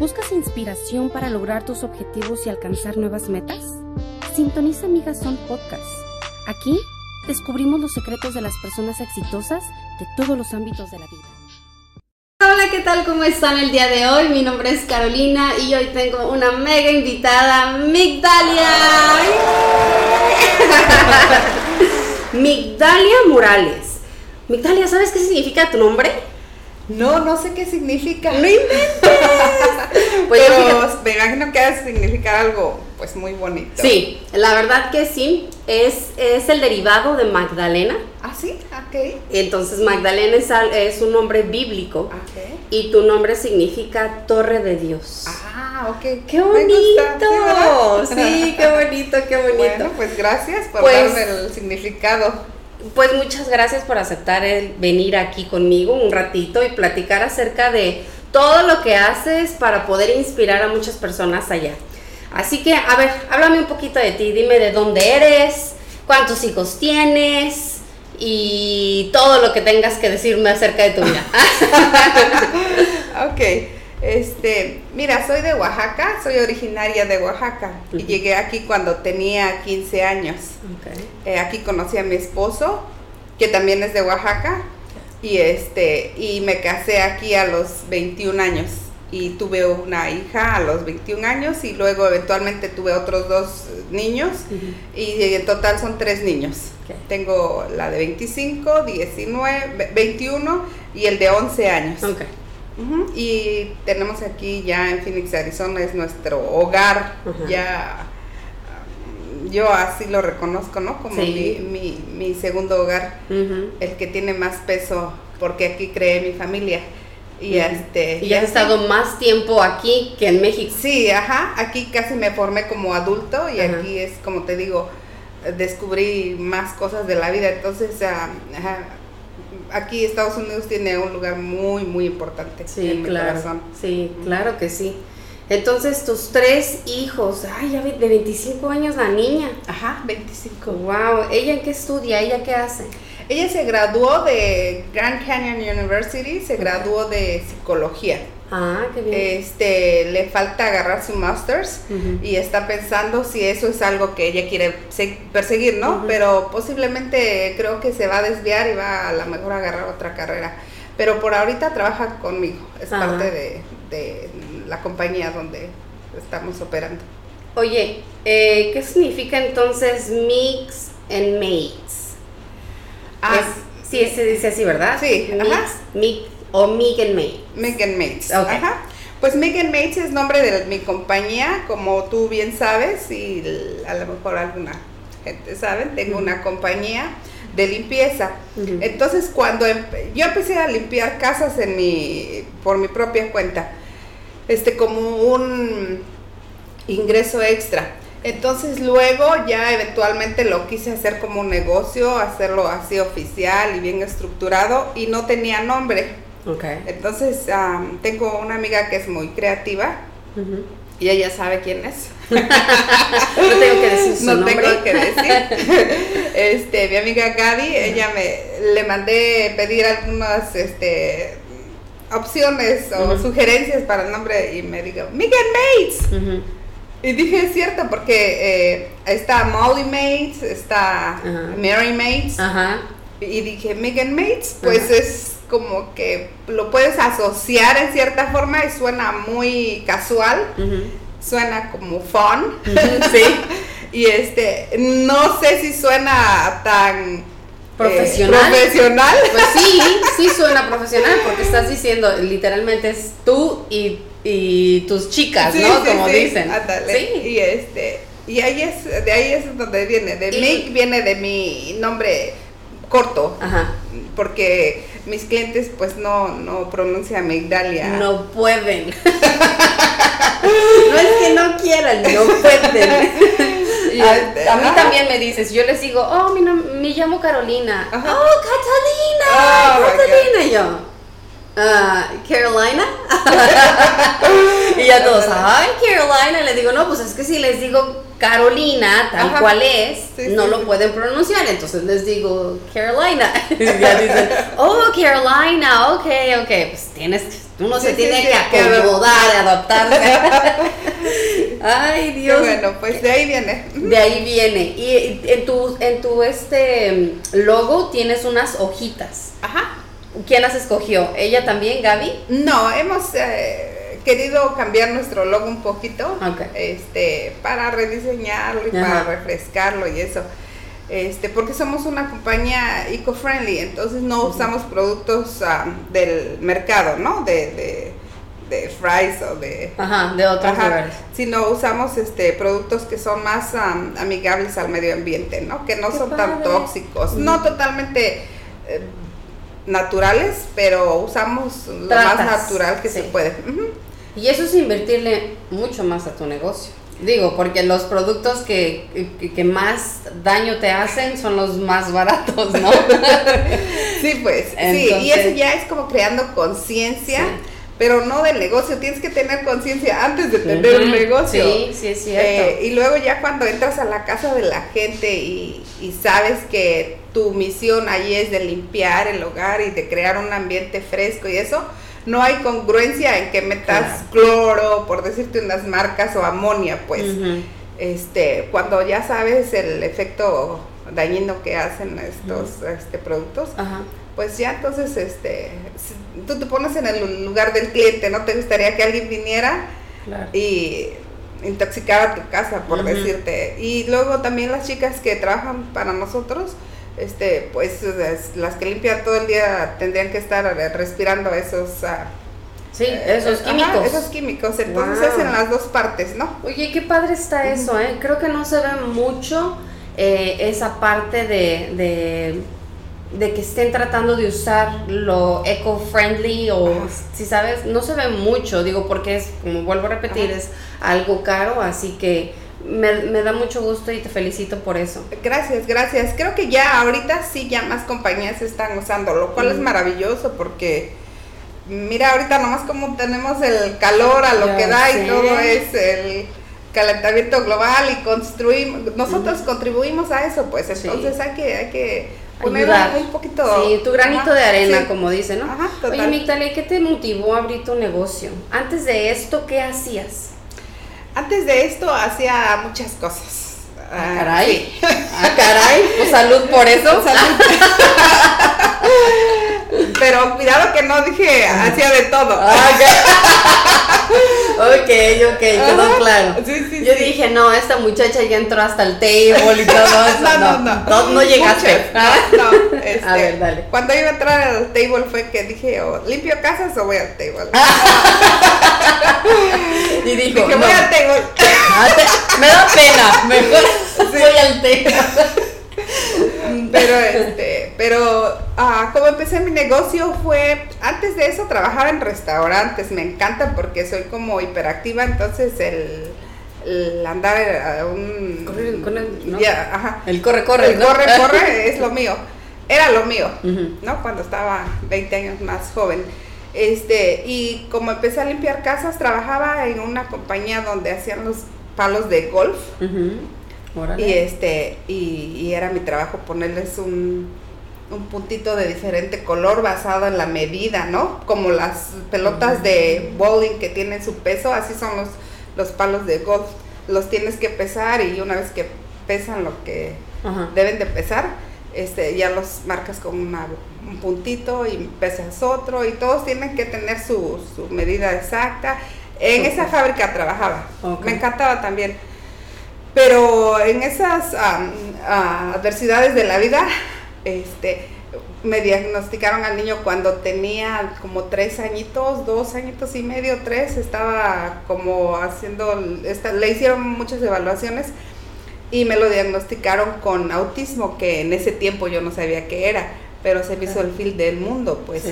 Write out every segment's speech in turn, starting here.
¿Buscas inspiración para lograr tus objetivos y alcanzar nuevas metas? Sintoniza Amigas Son Podcast. Aquí descubrimos los secretos de las personas exitosas de todos los ámbitos de la vida. Hola, ¿qué tal? ¿Cómo están el día de hoy? Mi nombre es Carolina y hoy tengo una mega invitada, Migdalia. Migdalia Morales. Migdalia, ¿sabes qué significa tu nombre? No, no sé qué significa. ¡No inventes! Pues Pero me imagino que ha significar algo pues muy bonito. Sí, la verdad que sí. Es, es el derivado de Magdalena. ¿Ah, sí? Ok. Entonces Magdalena es, es un nombre bíblico. Ok. Y tu nombre significa Torre de Dios. Ah, ok. ¡Qué bonito! Sí, qué bonito, qué bonito. Bueno, pues gracias por Pues- darme el significado. Pues muchas gracias por aceptar el venir aquí conmigo un ratito y platicar acerca de todo lo que haces para poder inspirar a muchas personas allá. Así que, a ver, háblame un poquito de ti, dime de dónde eres, cuántos hijos tienes y todo lo que tengas que decirme acerca de tu vida. Ok. Este, mira, soy de Oaxaca, soy originaria de Oaxaca y llegué aquí cuando tenía 15 años. Eh, aquí conocí a mi esposo, que también es de Oaxaca, y este, y me casé aquí a los 21 años. Y tuve una hija a los 21 años y luego eventualmente tuve otros dos niños. Y en total son tres niños. Tengo la de 25, 19, ve- 21 y el de 11 años. Y tenemos aquí ya en Phoenix, Arizona, es nuestro hogar, ya yo así lo reconozco, ¿no? Como Sí. mi, mi, mi segundo hogar, el que tiene más peso, porque aquí creé mi familia. Y este... Y has así- estado más tiempo aquí que en México. Sí, ajá, aquí casi me formé como adulto y aquí es como te digo, descubrí más cosas de la vida, entonces ah, ajá, aquí Estados Unidos tiene un lugar muy, muy importante Sí, en mi claro. corazón. Sí, claro que sí. Entonces, tus tres hijos, ay, ya de 25 años la niña. Ajá, 25. Wow, ¿ella qué estudia? ¿Ella qué hace? Ella se graduó de Grand Canyon University, se graduó de psicología. Ah, qué bien. Este, le falta agarrar su master's y está pensando si eso es algo que ella quiere se- perseguir, ¿no? Pero posiblemente creo que se va a desviar y va a lo mejor a agarrar otra carrera. Pero por ahorita trabaja conmigo, es Ajá. parte de, de la compañía donde estamos operando. Oye, eh, ¿qué significa entonces mix and mates? Ah, Es- sí, se dice así, ¿verdad? Sí, mix, ajá. mix o mix and mate. Megan Mates. Ok. Ajá. Pues Megan Mates es nombre de mi compañía, como tú bien sabes, y a lo mejor alguna gente sabe, tengo una compañía de limpieza. Entonces, cuando empe- yo empecé a limpiar casas en mi, por mi propia cuenta, este, como un ingreso extra. Entonces luego ya eventualmente lo quise hacer como un negocio, hacerlo así oficial y bien estructurado y no tenía nombre. Ok. Entonces, am, tengo una amiga que es muy creativa y ella sabe quién es. No tengo que decir su no nombre. tengo que decir. este, mi amiga Gaby, ella me le mandé pedir algunas este opciones o sugerencias para el nombre y me dijo, Megan Mates. Y dije, es cierto, porque eh, está Molly Mates, está. Mary Mates. Y dije, Megan Mates, pues es como que lo puedes asociar en cierta forma y suena muy casual, suena como fun. Sí. Y este, no sé si suena tan eh, Profesional. profesional. Pues sí, sí suena profesional porque estás diciendo literalmente es tú y, y tus chicas, Sí, ¿no? sí, Como sí, dicen. ándale. Sí. Y este, y ahí es, de ahí es donde viene. De Y- Mick viene de mi nombre corto. Ajá. Porque mis clientes pues no, no pronuncian Migdalia. No pueden. no es que no quieran, no pueden. A, a mí ajá. también me dices, yo les digo, oh, mi me llamo Carolina. Ajá. Oh, Catalina, Oh, Catalina. Y yo, "Ah, Carolina. y ya todos, ay, Carolina. Le digo, no, pues es que si les digo Carolina, tal Ajá. cual es, Sí, no sí, lo pueden pronunciar. Entonces les digo Carolina. y ya dicen, oh, Carolina, ok, ok. Pues tienes, Uno se tiene que acomodar, adaptarse. Ay, Dios. bueno, pues de ahí viene. De ahí viene. Y en tu, en tu este logo tienes unas hojitas. Ajá. ¿Quién las escogió? ¿Ella también, Gaby? No, hemos eh, querido cambiar nuestro logo un poquito. Ok. Este, para rediseñarlo y para refrescarlo y eso este, porque somos una compañía eco-friendly, entonces no usamos productos um, del mercado, ¿no? De, de, de fries o de... Ajá, de otros lugares. Sino usamos este, productos que son más um, amigables al medio ambiente, ¿no? Que no son tan tóxicos, no totalmente... Eh, naturales, pero usamos lo más natural que se puede. Y eso es invertirle mucho más a tu negocio. Digo, porque los productos que, más daño te hacen son los más baratos, ¿no? sí, pues, sí, y eso ya es como creando conciencia. Pero no del negocio, tienes que tener conciencia antes de tener un negocio. Sí, sí, es cierto. Eh, y luego ya cuando entras a la casa de la gente y, y sabes que tu misión ahí es de limpiar el hogar y de crear un ambiente fresco y eso, no hay congruencia en que metas cloro, por decirte unas marcas, o amonia, pues. Este, cuando ya sabes el efecto dañino que hacen estos este, productos, pues ya entonces este, tú te pones en el lugar del cliente, ¿no? Te gustaría que alguien viniera y intoxicara tu casa, por decirte. Y luego también las chicas que trabajan para nosotros, este, pues las que limpian todo el día tendrían que estar respirando esos... Ah, sí, esos químicos. esos químicos, entonces es en las dos partes, ¿no? Oye, qué padre está eso, ¿eh? Creo que no se ve mucho eh, esa parte de, de, que estén tratando de usar lo eco-friendly o, si sabes, no se ve mucho, digo, porque es, como vuelvo a repetir, es algo caro, así que me, da mucho gusto y te felicito por eso. Gracias, gracias. Creo que ya ahorita sí ya más compañías están usando, lo cual es maravilloso porque mira ahorita nomás como tenemos el calor a lo que da y todo es el calentamiento global y construimos, nosotros contribuimos a eso, pues entonces hay que, hay que poner un poquito. Sí, tu granito de arena, como dice, ¿no? Ajá, Oye, Migdalia, ¿qué te motivó a abrir tu negocio? Antes de esto, ¿qué hacías? Antes de esto hacía muchas cosas. Ah, ah caray. Ah, caray. Pues salud por eso. Salud. Pero cuidado que no dije hacía de todo. Ah, ok, ok, quedó claro. Yo dije, no, esta muchacha ya entró hasta el table y todo eso. no, no, no. No, no llegaste. No, este, a ver, dale. Cuando iba a entrar al table fue que dije, oh, ¿limpio casas o voy al table? y dijo, dije, voy al table. Ah, me da pena, mejor voy al table. pero este, pero ah, como empecé mi negocio fue, antes de eso trabajaba en restaurantes, me encanta porque soy como hiperactiva, entonces el, andar a un... el, corre, corre. El corre, corre es lo mío, era lo mío, ¿no? Cuando estaba 20 años más joven. Este, y como empecé a limpiar casas, trabajaba en una compañía donde hacían los palos de golf. Y este, y, era mi trabajo ponerles un, un, puntito de diferente color basado en la medida, ¿no? Como las pelotas de bowling que tienen su peso, así son los, los palos de golf. Los tienes que pesar y una vez que pesan lo que deben de pesar, este, ya los marcas con un puntito y pesas otro y todos tienen que tener su, su medida exacta. En esa fábrica trabajaba, me encantaba también pero en esas adversidades de la vida, este, me diagnosticaron al niño cuando tenía como tres añitos, dos añitos y medio, tres, estaba como haciendo, le hicieron muchas evaluaciones y me lo diagnosticaron con autismo, que en ese tiempo yo no sabía qué era, pero se me hizo el fil del mundo, pues.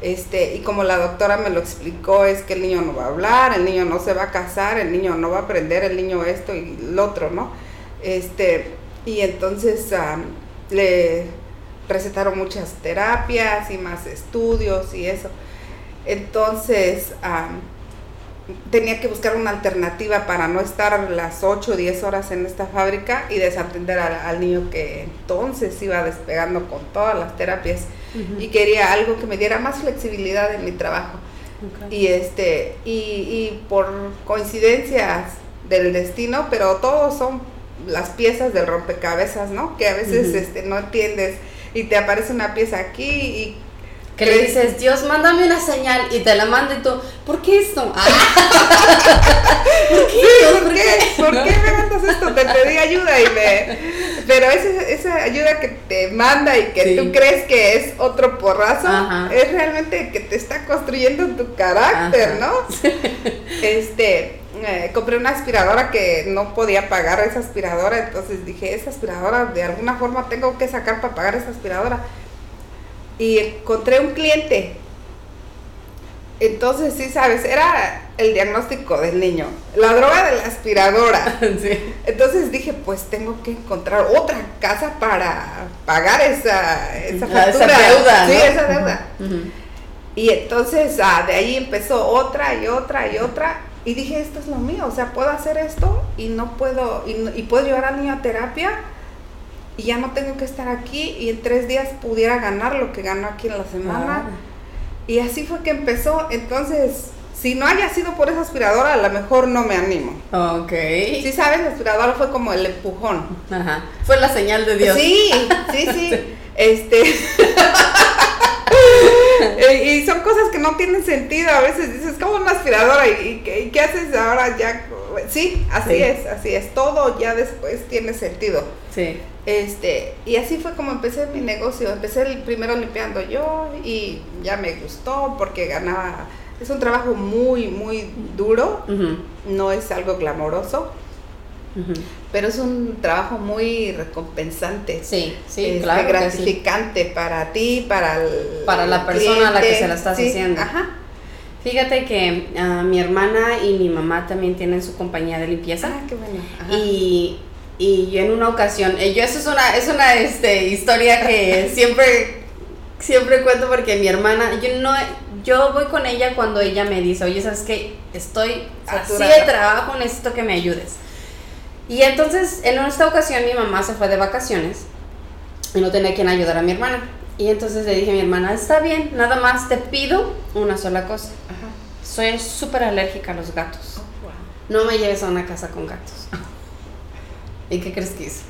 Este, y como la doctora me lo explicó, es que el niño no va a hablar, el niño no se va a casar, el niño no va a aprender, el niño esto y lo otro, ¿no? Este, y entonces le recetaron muchas terapias y más estudios y eso. Entonces, tenía que buscar una alternativa para no estar las 8 o 10 horas en esta fábrica y desatender al, niño que entonces iba despegando con todas las terapias y quería algo que me diera más flexibilidad en mi trabajo. Y este, y, y por coincidencias del destino, pero todos son las piezas del rompecabezas, ¿no? Que a veces este, no entiendes y te aparece una pieza aquí y que le dices, Dios, mándame una señal y te la manda y tú, ¿por qué esto? ¿Por qué? ¿por, qué? ¿Por qué me mandas esto? Te pedí ayuda y me... Pero esa, esa ayuda que te manda y que tú crees que es otro porrazo, es realmente que te está construyendo tu carácter, ¿no? Este, eh, compré una aspiradora que no podía pagar esa aspiradora, entonces dije, esa aspiradora de alguna forma tengo que sacar para pagar esa aspiradora y encontré un cliente. Entonces, sí, sabes, era el diagnóstico del niño, la droga de la aspiradora. Entonces dije, pues tengo que encontrar otra casa para pagar esa, esa factura. Esa deuda. Sí, esa deuda. Y entonces ah, de ahí empezó otra y otra y otra. Y dije, esto es lo mío, o sea, puedo hacer esto y no puedo, y, y puedo llevar al niño a terapia y ya no tengo que estar aquí y en tres días pudiera ganar lo que gano aquí en la semana. Y así fue que empezó. Entonces, si no haya sido por esa aspiradora, a lo mejor no me animo. Ok. Sí, sabes, la aspiradora fue como el empujón. Ajá. Fue la señal de Dios. Sí, sí, sí. Este. que no tienen sentido. A veces dices, como una aspiradora? ¿Y, qué, haces ahora ya? Sí, así es, así es. Todo ya después tiene sentido. Sí. Este, y así fue como empecé mi negocio. Empecé el primero limpiando yo y ya me gustó porque ganaba. Es un trabajo muy, muy duro. No es algo glamoroso. Pero es un trabajo muy recompensante. Sí, sí, este, claro. Gratificante para ti, para Para la persona a la que se la estás haciendo. Ajá. Fíjate que ah, mi hermana y mi mamá también tienen su compañía de limpieza. Ah, qué bueno. Y y yo en una ocasión, eh, yo eso es una, es una este, historia que siempre, siempre cuento porque mi hermana, yo no, yo voy con ella cuando ella me dice, oye, ¿sabes qué? Estoy así de trabajo, necesito que me ayudes. Y entonces, en esta ocasión mi mamá se fue de vacaciones y no tenía quien ayudar a mi hermana. Y entonces le dije a mi hermana, está bien, nada más te pido una sola cosa. Soy súper alérgica a los gatos. Oh, no me lleves a una casa con gatos. ¿Y qué crees que hizo?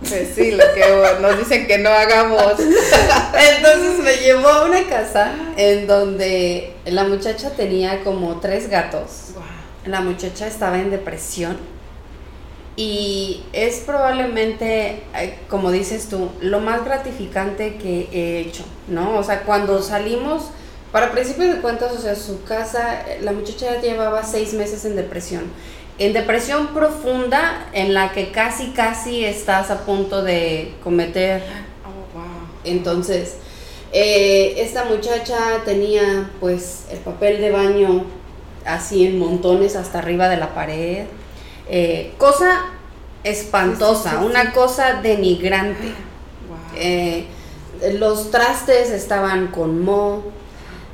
Pues sí, lo que nos dicen que no hagamos. Entonces me llevó a una casa en donde la muchacha tenía como tres gatos. La muchacha estaba en depresión y es probablemente, eh, como dices tú, lo más gratificante que he hecho, ¿no? O sea, cuando salimos, para principios de cuentas, o sea, su casa, la muchacha ya llevaba seis meses en depresión en depresión profunda en la que casi, casi estás a punto de cometer. Oh, wow. Entonces, eh, esta muchacha tenía pues el papel de baño así en montones hasta arriba de la pared. Eh, cosa espantosa, una cosa denigrante. Wow. Eh, los trastes estaban con moho.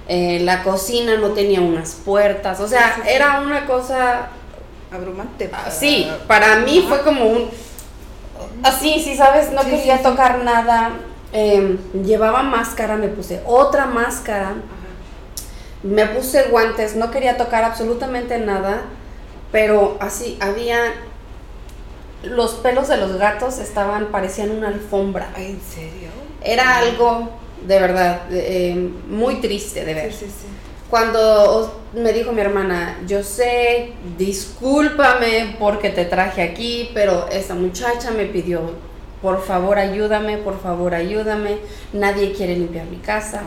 la cocina no tenía unas puertas, o sea, era una cosa abrumante. Ah, sí, para mí fue como un... Así, sí, sabes, no quería tocar nada. Em, llevaba máscara, me puse otra máscara. Me puse guantes, no quería tocar absolutamente nada. Pero así, había... Los pelos de los gatos estaban, parecían una alfombra. ¿En serio? Era algo, de verdad, em, muy triste de ver. Sí, sí, sí cuando me dijo mi hermana, yo sé, discúlpame porque te traje aquí, pero esta muchacha me pidió, por favor ayúdame, por favor ayúdame, nadie quiere limpiar mi casa.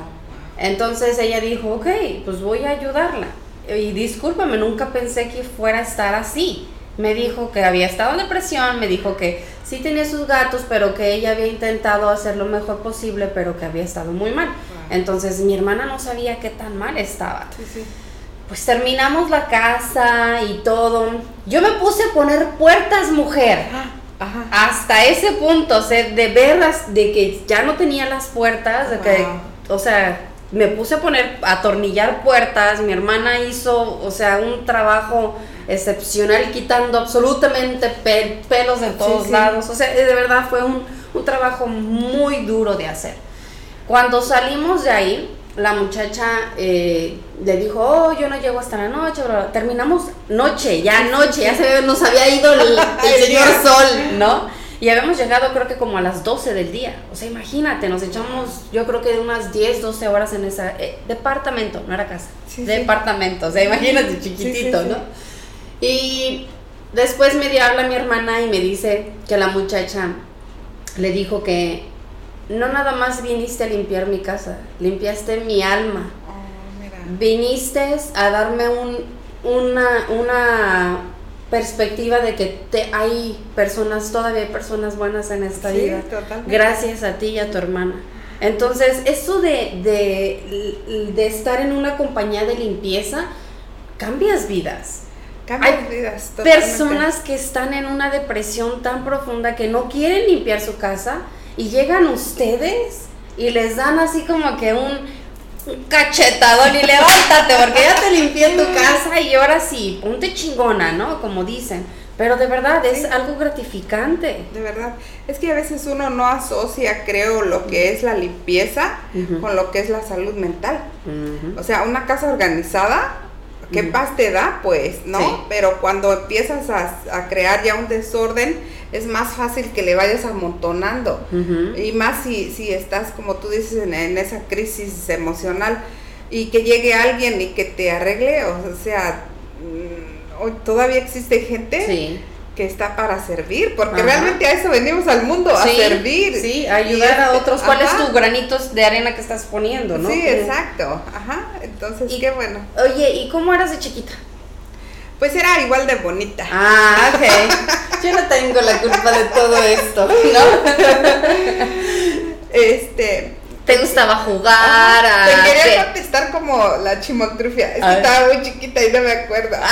Entonces ella dijo, ok, pues voy a ayudarla. Y discúlpame, nunca pensé que fuera a estar así. Me dijo que había estado en depresión, me dijo que sí tenía sus gatos, pero que ella había intentado hacer lo mejor posible, pero que había estado muy mal. Entonces mi hermana no sabía qué tan mal estaba. Pues terminamos la casa y todo. Yo me puse a poner puertas, mujer. Hasta ese punto, o sea, de verlas, de que ya no tenía las puertas, de que, o sea, me puse a poner, a atornillar puertas. Mi hermana hizo, o sea, un trabajo excepcional, quitando absolutamente pelos de todos lados. O sea, de verdad fue un, trabajo muy duro de hacer. Cuando salimos de ahí, la muchacha eh, le dijo, oh, yo no llego hasta la noche, terminamos noche, ya noche, ya se nos había ido el, señor sol, ¿no? Y habíamos llegado creo que como a las 12 del día. O sea, imagínate, nos echamos yo creo que de unas 10, 12 horas en ese eh, departamento, no era casa, departamento, o sea, imagínate chiquitito, ¿no? Y después me habla mi hermana y me dice que la muchacha le dijo que no nada más viniste a limpiar mi casa, limpiaste mi alma. Oh, viniste a darme un, una, una perspectiva de que te, hay personas, todavía hay personas buenas en esta vida. Gracias a ti y a tu hermana. Entonces, eso de, de, de, estar en una compañía de limpieza, cambias vidas. Cambias vidas. Personas que están en una depresión tan profunda que no quieren limpiar su casa y llegan ustedes y les dan así como que un, cachetadón y levántate porque ya te limpié tu casa y ahora sí, ponte chingona, ¿no? Como dicen. Pero de verdad es algo gratificante. De verdad. Es que a veces uno no asocia, creo, lo que es la limpieza con lo que es la salud mental. O sea, una casa organizada, ¿qué paz te da? Pues, ¿no? Pero cuando empiezas a, a, crear ya un desorden, es más fácil que le vayas amontonando. Y más si, si estás, como tú dices, en, esa crisis emocional y que llegue alguien y que te arregle, o sea, mm, hoy todavía existe gente. que está para servir, porque realmente a eso venimos al mundo, a servir. Sí, a ayudar a otros. ¿Cuál es tu granitos de arena que estás poniendo, no? Sí, exacto. Ajá, entonces, qué bueno. Oye, ¿y cómo eras de chiquita? Pues era igual de bonita. Ah, ok. Yo no tengo la culpa de todo esto, ¿no? este. ¿Te gustaba jugar? A... Te quería contestar como la chimoctrufia. Es que estaba muy chiquita y no me acuerdo.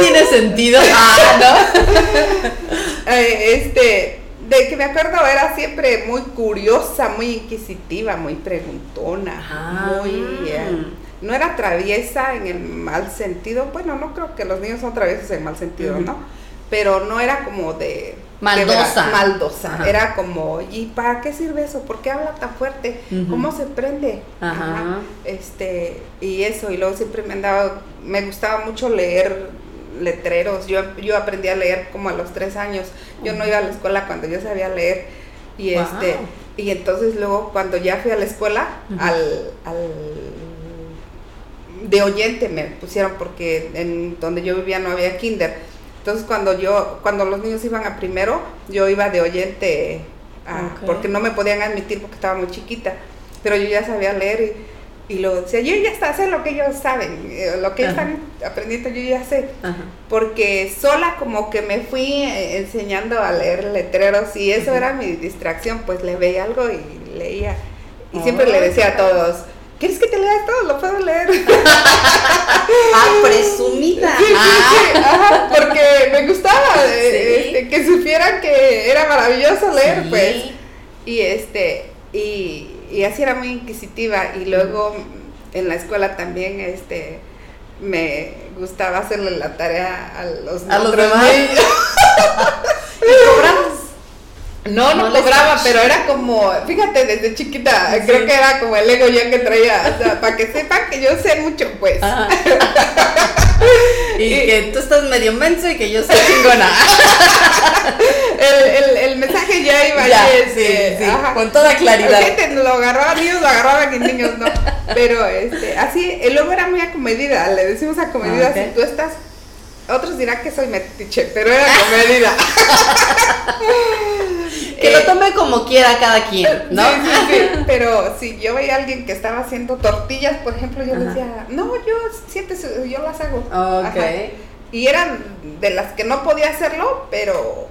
Tiene sentido. Ah, ¿no? este. De que me acuerdo era siempre muy curiosa, muy inquisitiva, muy preguntona, ah, muy. Eh, no era traviesa en el mal sentido, bueno, no creo que los niños son traviesos en mal sentido, ¿no? Pero no era como de... Maldosa. maldosa. Era como, ¿y para qué sirve eso? ¿Por qué habla tan fuerte? ¿Cómo se prende? Ajá. Este, y eso, y luego siempre me andaba, me gustaba mucho leer letreros. Yo, yo aprendí a leer como a los tres años. Yo no iba a la escuela cuando yo sabía leer. Y este, y entonces luego cuando ya fui a la escuela, al, al de oyente me pusieron porque en donde yo vivía no había kinder. Entonces cuando yo, cuando los niños iban a primero, yo iba de oyente porque no me podían admitir porque estaba muy chiquita. Pero yo ya sabía leer y, lo decía, yo ya sé lo que ellos saben, eh, lo que están aprendiendo yo ya sé. Porque sola como que me fui eh, enseñando a leer letreros y eso era mi distracción, pues le veía algo y leía. Y siempre le decía a todos, ¿Quieres que te lea todo? Lo puedo leer. ah, presumida. ah. porque me gustaba eh, este, que supieran que era maravilloso leer, pues. Y este, y, así era muy inquisitiva. Y luego en la escuela también, este, me gustaba hacerle la tarea a los, ¿A los demás. ¿Y no, no, cobraba, pero era como, fíjate, desde chiquita, creo que era como el ego ya que traía, o sea, para que sepan que yo sé mucho, pues. y, que tú estás medio menso y que yo soy chingona. el, el, el, mensaje ya iba ya, este, sí, sí, con toda claridad. Gente, lo agarraban niños, lo agarraban y niños no. Pero este, así, el logo era muy acomedida, le decimos acomedida, ah, si tú estás otros dirán que soy metiche, pero era comedida. que lo tome como quiera cada quien, ¿no? Sí, sí, sí. Pero si yo veía a alguien que estaba haciendo tortillas, por ejemplo, yo decía, no, yo siéntese, yo las hago. Ok. Y eran de las que no podía hacerlo, pero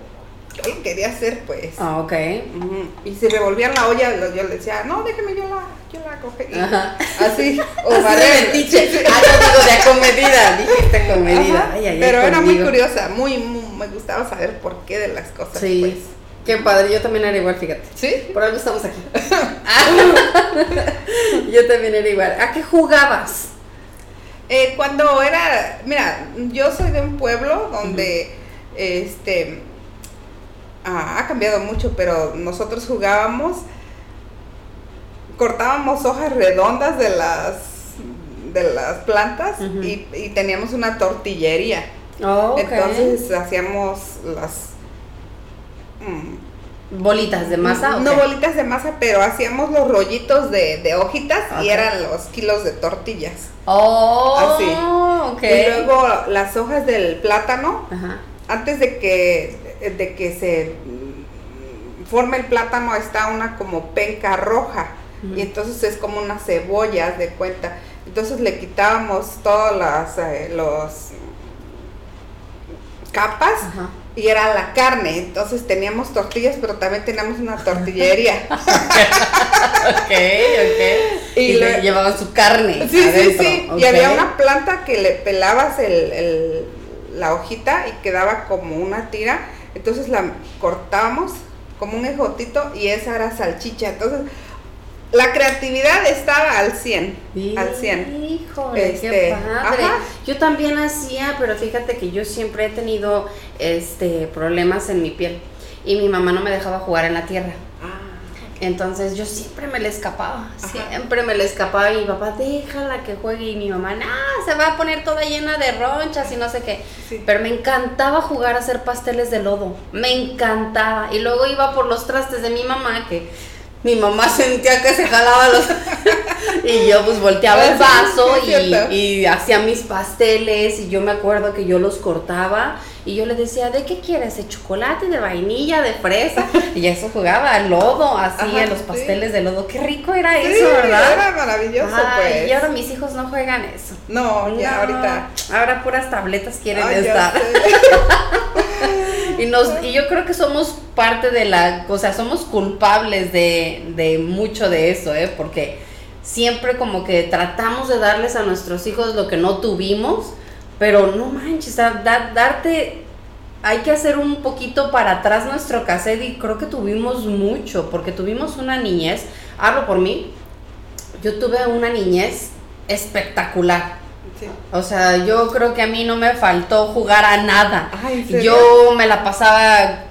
yo lo quería hacer, pues. Ah, ok. Y si revolvían la olla, yo le decía, no, déjeme, yo la, yo la cogí. Así, o Así de metiche. Ah, no digo de acomedida, dijiste acomedida. Pero era muy curiosa, muy, muy, me gustaba saber por qué de las cosas, sí. pues. Qué padre, yo también era igual, fíjate. ¿Sí? Por algo estamos aquí. yo también era igual. ¿A qué jugabas? Eh, cuando era, mira, yo soy de un pueblo donde, este, ha cambiado mucho, pero nosotros jugábamos cortábamos hojas redondas de las de las plantas y, teníamos una tortillería. Oh, Entonces hacíamos las bolitas de masa. No bolitas de masa, pero hacíamos los rollitos de, hojitas y eran los kilos de tortillas. Oh, Así. Y luego las hojas del plátano, antes de que, de que se forme el plátano está una como penca roja. Y entonces es como una cebolla, de cuenta. Entonces le quitábamos todas las eh, los capas y era la carne. Entonces teníamos tortillas, pero también teníamos una tortillería. ok, ok. Y, le, llevaban su carne. Sí, sí, sí. Y había una planta que le pelabas el, la hojita y quedaba como una tira. Entonces la cortábamos como un ejotito y esa era salchicha. Entonces la creatividad estaba al 100, al 100. Híjole, qué este, padre. Yo también hacía, pero fíjate que yo siempre he tenido este problemas en mi piel y mi mamá no me dejaba jugar en la tierra. Ah, Entonces yo siempre me le escapaba, siempre me le escapaba y mi papá, déjala que juegue y mi mamá, no, se va a poner toda llena de ronchas y no sé qué. Pero me encantaba jugar a hacer pasteles de lodo, me encantaba. Y luego iba por los trastes de mi mamá que mi mamá sentía que se jalaba los... y yo pues volteaba el ah, vaso y, hacía mis pasteles y yo me acuerdo que yo los cortaba y yo le decía, ¿de qué quieres? ¿De chocolate, de vainilla, de fresa? Y eso jugaba al lodo, así, a los pasteles de lodo. Qué rico era eso, ¿verdad? Era maravilloso, pues. Y ahora mis hijos no juegan eso. No, ya ahorita. Ahora puras tabletas quieren estar. y, yo creo que somos parte de la, o sea, somos culpables de, mucho de eso, ¿eh? Porque siempre como que tratamos de darles a nuestros hijos lo que no tuvimos, pero no manches, darte, hay que hacer un poquito para atrás nuestro cassette y creo que tuvimos mucho, porque tuvimos una niñez, hablo por mí, yo tuve una niñez espectacular. O sea, yo creo que a mí no me faltó jugar a nada. yo me la pasaba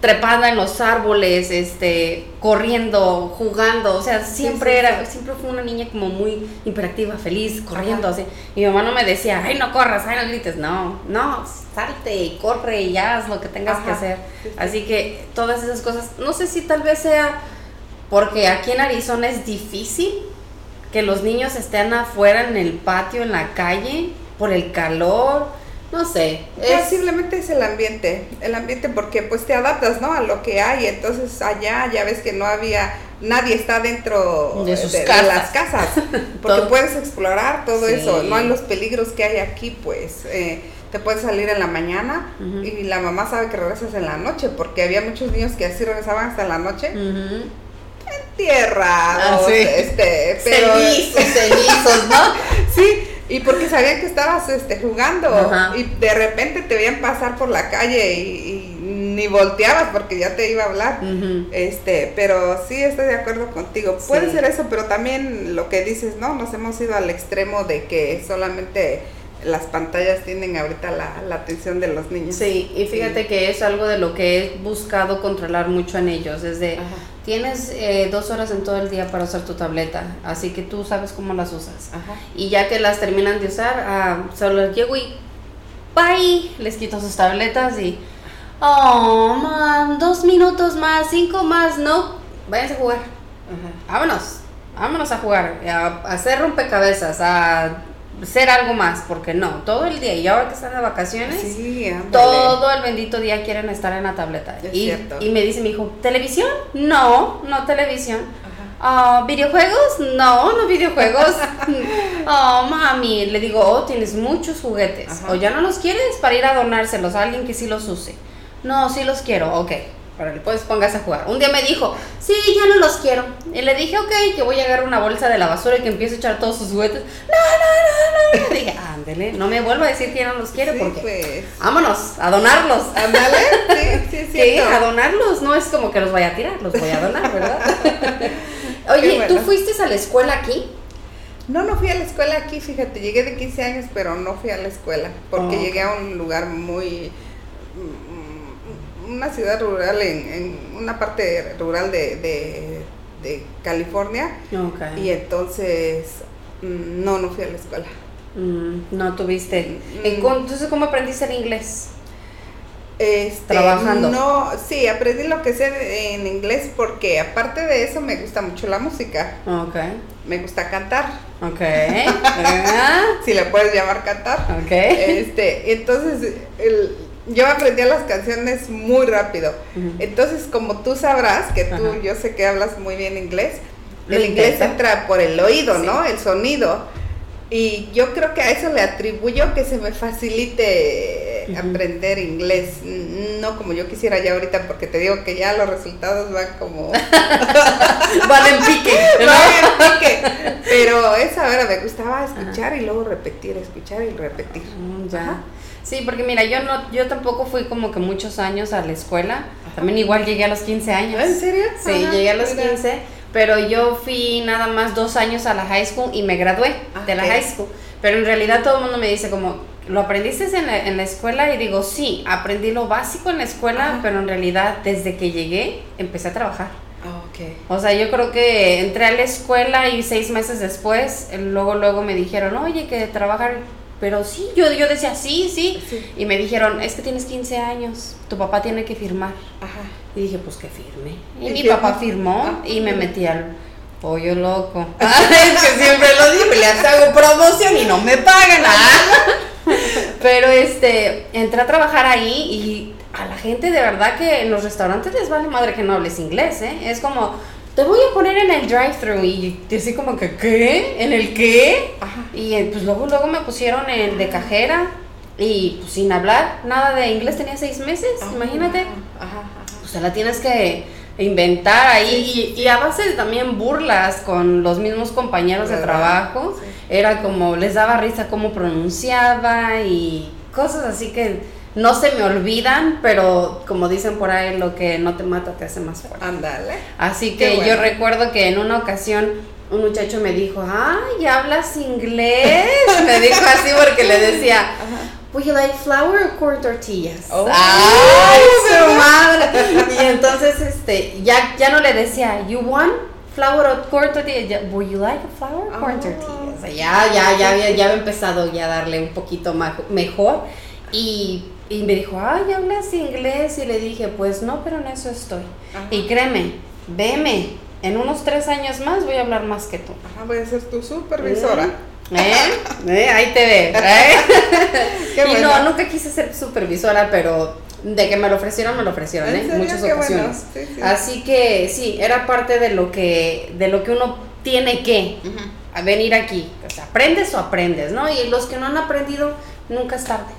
trepada en los árboles, este, corriendo, jugando, o sea, siempre era, siempre fue una niña como muy hiperactiva, feliz, corriendo, así. Mi mamá no me decía, ay, no corras, ay, no grites, no, no, salte y corre y haz lo que tengas que hacer. Así que todas esas cosas, no sé si tal vez sea porque aquí en Arizona es difícil que los niños estén afuera en el patio, en la calle, por el calor, no sé. Es... Simplemente es el ambiente, el ambiente porque pues te adaptas, ¿no? A lo que hay, entonces allá ya ves que no había, nadie está dentro de, las casas, porque puedes explorar todo eso, no hay los peligros que hay aquí, pues. Eh, te puedes salir en la mañana y la mamá sabe que regresas en la noche, porque había muchos niños que así regresaban hasta la noche. Tierra, ah, este, pero... cenizos, ¿no? sí, y porque sabían que estabas este, jugando y de repente te veían pasar por la calle y, ni volteabas porque ya te iba a hablar. este Pero sí estoy de acuerdo contigo. Puede ser eso, pero también lo que dices, ¿no? Nos hemos ido al extremo de que solamente las pantallas tienen ahorita la, atención de los niños. Sí, y fíjate que es algo de lo que he buscado controlar mucho en ellos, es de, tienes eh, dos horas en todo el día para usar tu tableta, así que tú sabes cómo las usas. Y ya que las terminan de usar, ah, solo llego y, bye, les quito sus tabletas y, oh, man, dos minutos más, cinco más, no, váyanse a jugar. Vámonos, vámonos a jugar, a hacer rompecabezas, a ser algo más, porque no, todo el día, y ahora que están de vacaciones, todo el bendito día quieren estar en la tableta. y, y, me dice mi hijo, ¿televisión? No, no televisión. Ah, ¿Videojuegos? No, no videojuegos. oh, mami, le digo, oh, tienes muchos juguetes. O ya no los quieres para ir a donárselos a alguien que sí los use. No, sí los quiero, ok que pues póngase a jugar. Un día me dijo, sí, ya no los quiero. Y le dije, ok, que voy a agarrar una bolsa de la basura y que empiece a echar todos sus juguetes. No, no, no, no. Y dije, ándele, no me vuelva a decir que ya no los quiere porque pues. vámonos, a donarlos. Ándale, sí, sí, sí. a donarlos, no es como que los vaya a tirar, los voy a donar, ¿verdad? Oye, ¿tú fuiste a la escuela aquí? No, no fui a la escuela aquí, fíjate, llegué de 15 años, pero no fui a la escuela, porque oh. llegué a un lugar muy una ciudad rural, en, en una parte rural de, de California. Y entonces, mm, no, no fui a la escuela. Mm, no tuviste. Mm. Entonces, ¿cómo aprendiste el inglés? Este, Trabajando. No, sí, aprendí lo que sé en inglés porque aparte de eso me gusta mucho la música. Okay. Me gusta cantar. Ok. si le puedes llamar cantar. Ok. Este, entonces el, yo aprendí las canciones muy rápido. Entonces, como tú sabrás, que tú, yo sé que hablas muy bien inglés, el inglés entra por el oído, ¿no? El sonido. Y yo creo que a eso le atribuyo que se me facilite aprender inglés. No como yo quisiera ya ahorita, porque te digo que ya los resultados van como... van en pique. Van en pique. Pero esa hora me gustaba escuchar y luego repetir, escuchar y repetir. Mm, ya. Sí, porque mira, yo no, yo tampoco fui como que muchos años a la escuela. También igual llegué a los 15 años. ¿En serio? Sí, llegué a los 15, pero yo fui nada más dos años a la high school y me gradué de la high school. Pero en realidad todo el mundo me dice como, ¿lo aprendiste en la, en la escuela? Y digo, sí, aprendí lo básico en la escuela, pero en realidad desde que llegué empecé a trabajar. Ah, okay. O sea, yo creo que entré a la escuela y seis meses después, luego, luego me dijeron, oye, que trabajar pero sí, yo, yo decía, sí, sí, Y me dijeron, es que tienes 15 años, tu papá tiene que firmar. Ajá. Y dije, pues que firme. Y, mi papá firmó ah, y me metí al pollo loco. es que siempre lo digo, les hago promoción y no me pagan. Pero este, entré a trabajar ahí y a la gente de verdad que en los restaurantes les vale madre que no hables inglés, ¿eh? Es como, te voy a poner en el drive-thru y así como que, ¿qué? ¿En el qué? Y eh, pues luego, luego me pusieron en de cajera y pues sin hablar nada de inglés, tenía seis meses, imagínate. Ajá, O sea, la tienes que inventar ahí y, a base de también burlas con los mismos compañeros de trabajo, era como, les daba risa cómo pronunciaba y cosas así que no se me olvidan, pero como dicen por ahí, lo que no te mata te hace más fuerte. Ándale. Así que yo recuerdo que en una ocasión un muchacho me dijo, ay, ¿hablas inglés? me dijo así porque le decía, Would you like flour or corn tortillas? Oh. ¡Ay, su madre! Y entonces, este, ya, ya no le decía, ¿you want flour or corn tortillas? Would you like a flour or corn oh. tortillas? ya, ya, ya, ya, ya había empezado ya a darle un poquito mejor. Y y me dijo, ay, ¿hablas inglés? Y le dije, pues no, pero en eso estoy. Y créeme, veme, en unos tres años más voy a hablar más que tú. Ajá, voy a ser tu supervisora. ¿Eh? ¿Eh? Ahí te ve. ¿eh? y no, nunca quise ser supervisora, pero de que me lo ofrecieron, me lo ofrecieron, ¿eh? Muchas ocasiones. Así que sí, era parte de lo que, de lo que uno tiene que venir aquí. O sea, aprendes o aprendes, ¿no? Y los que no han aprendido, nunca es tarde.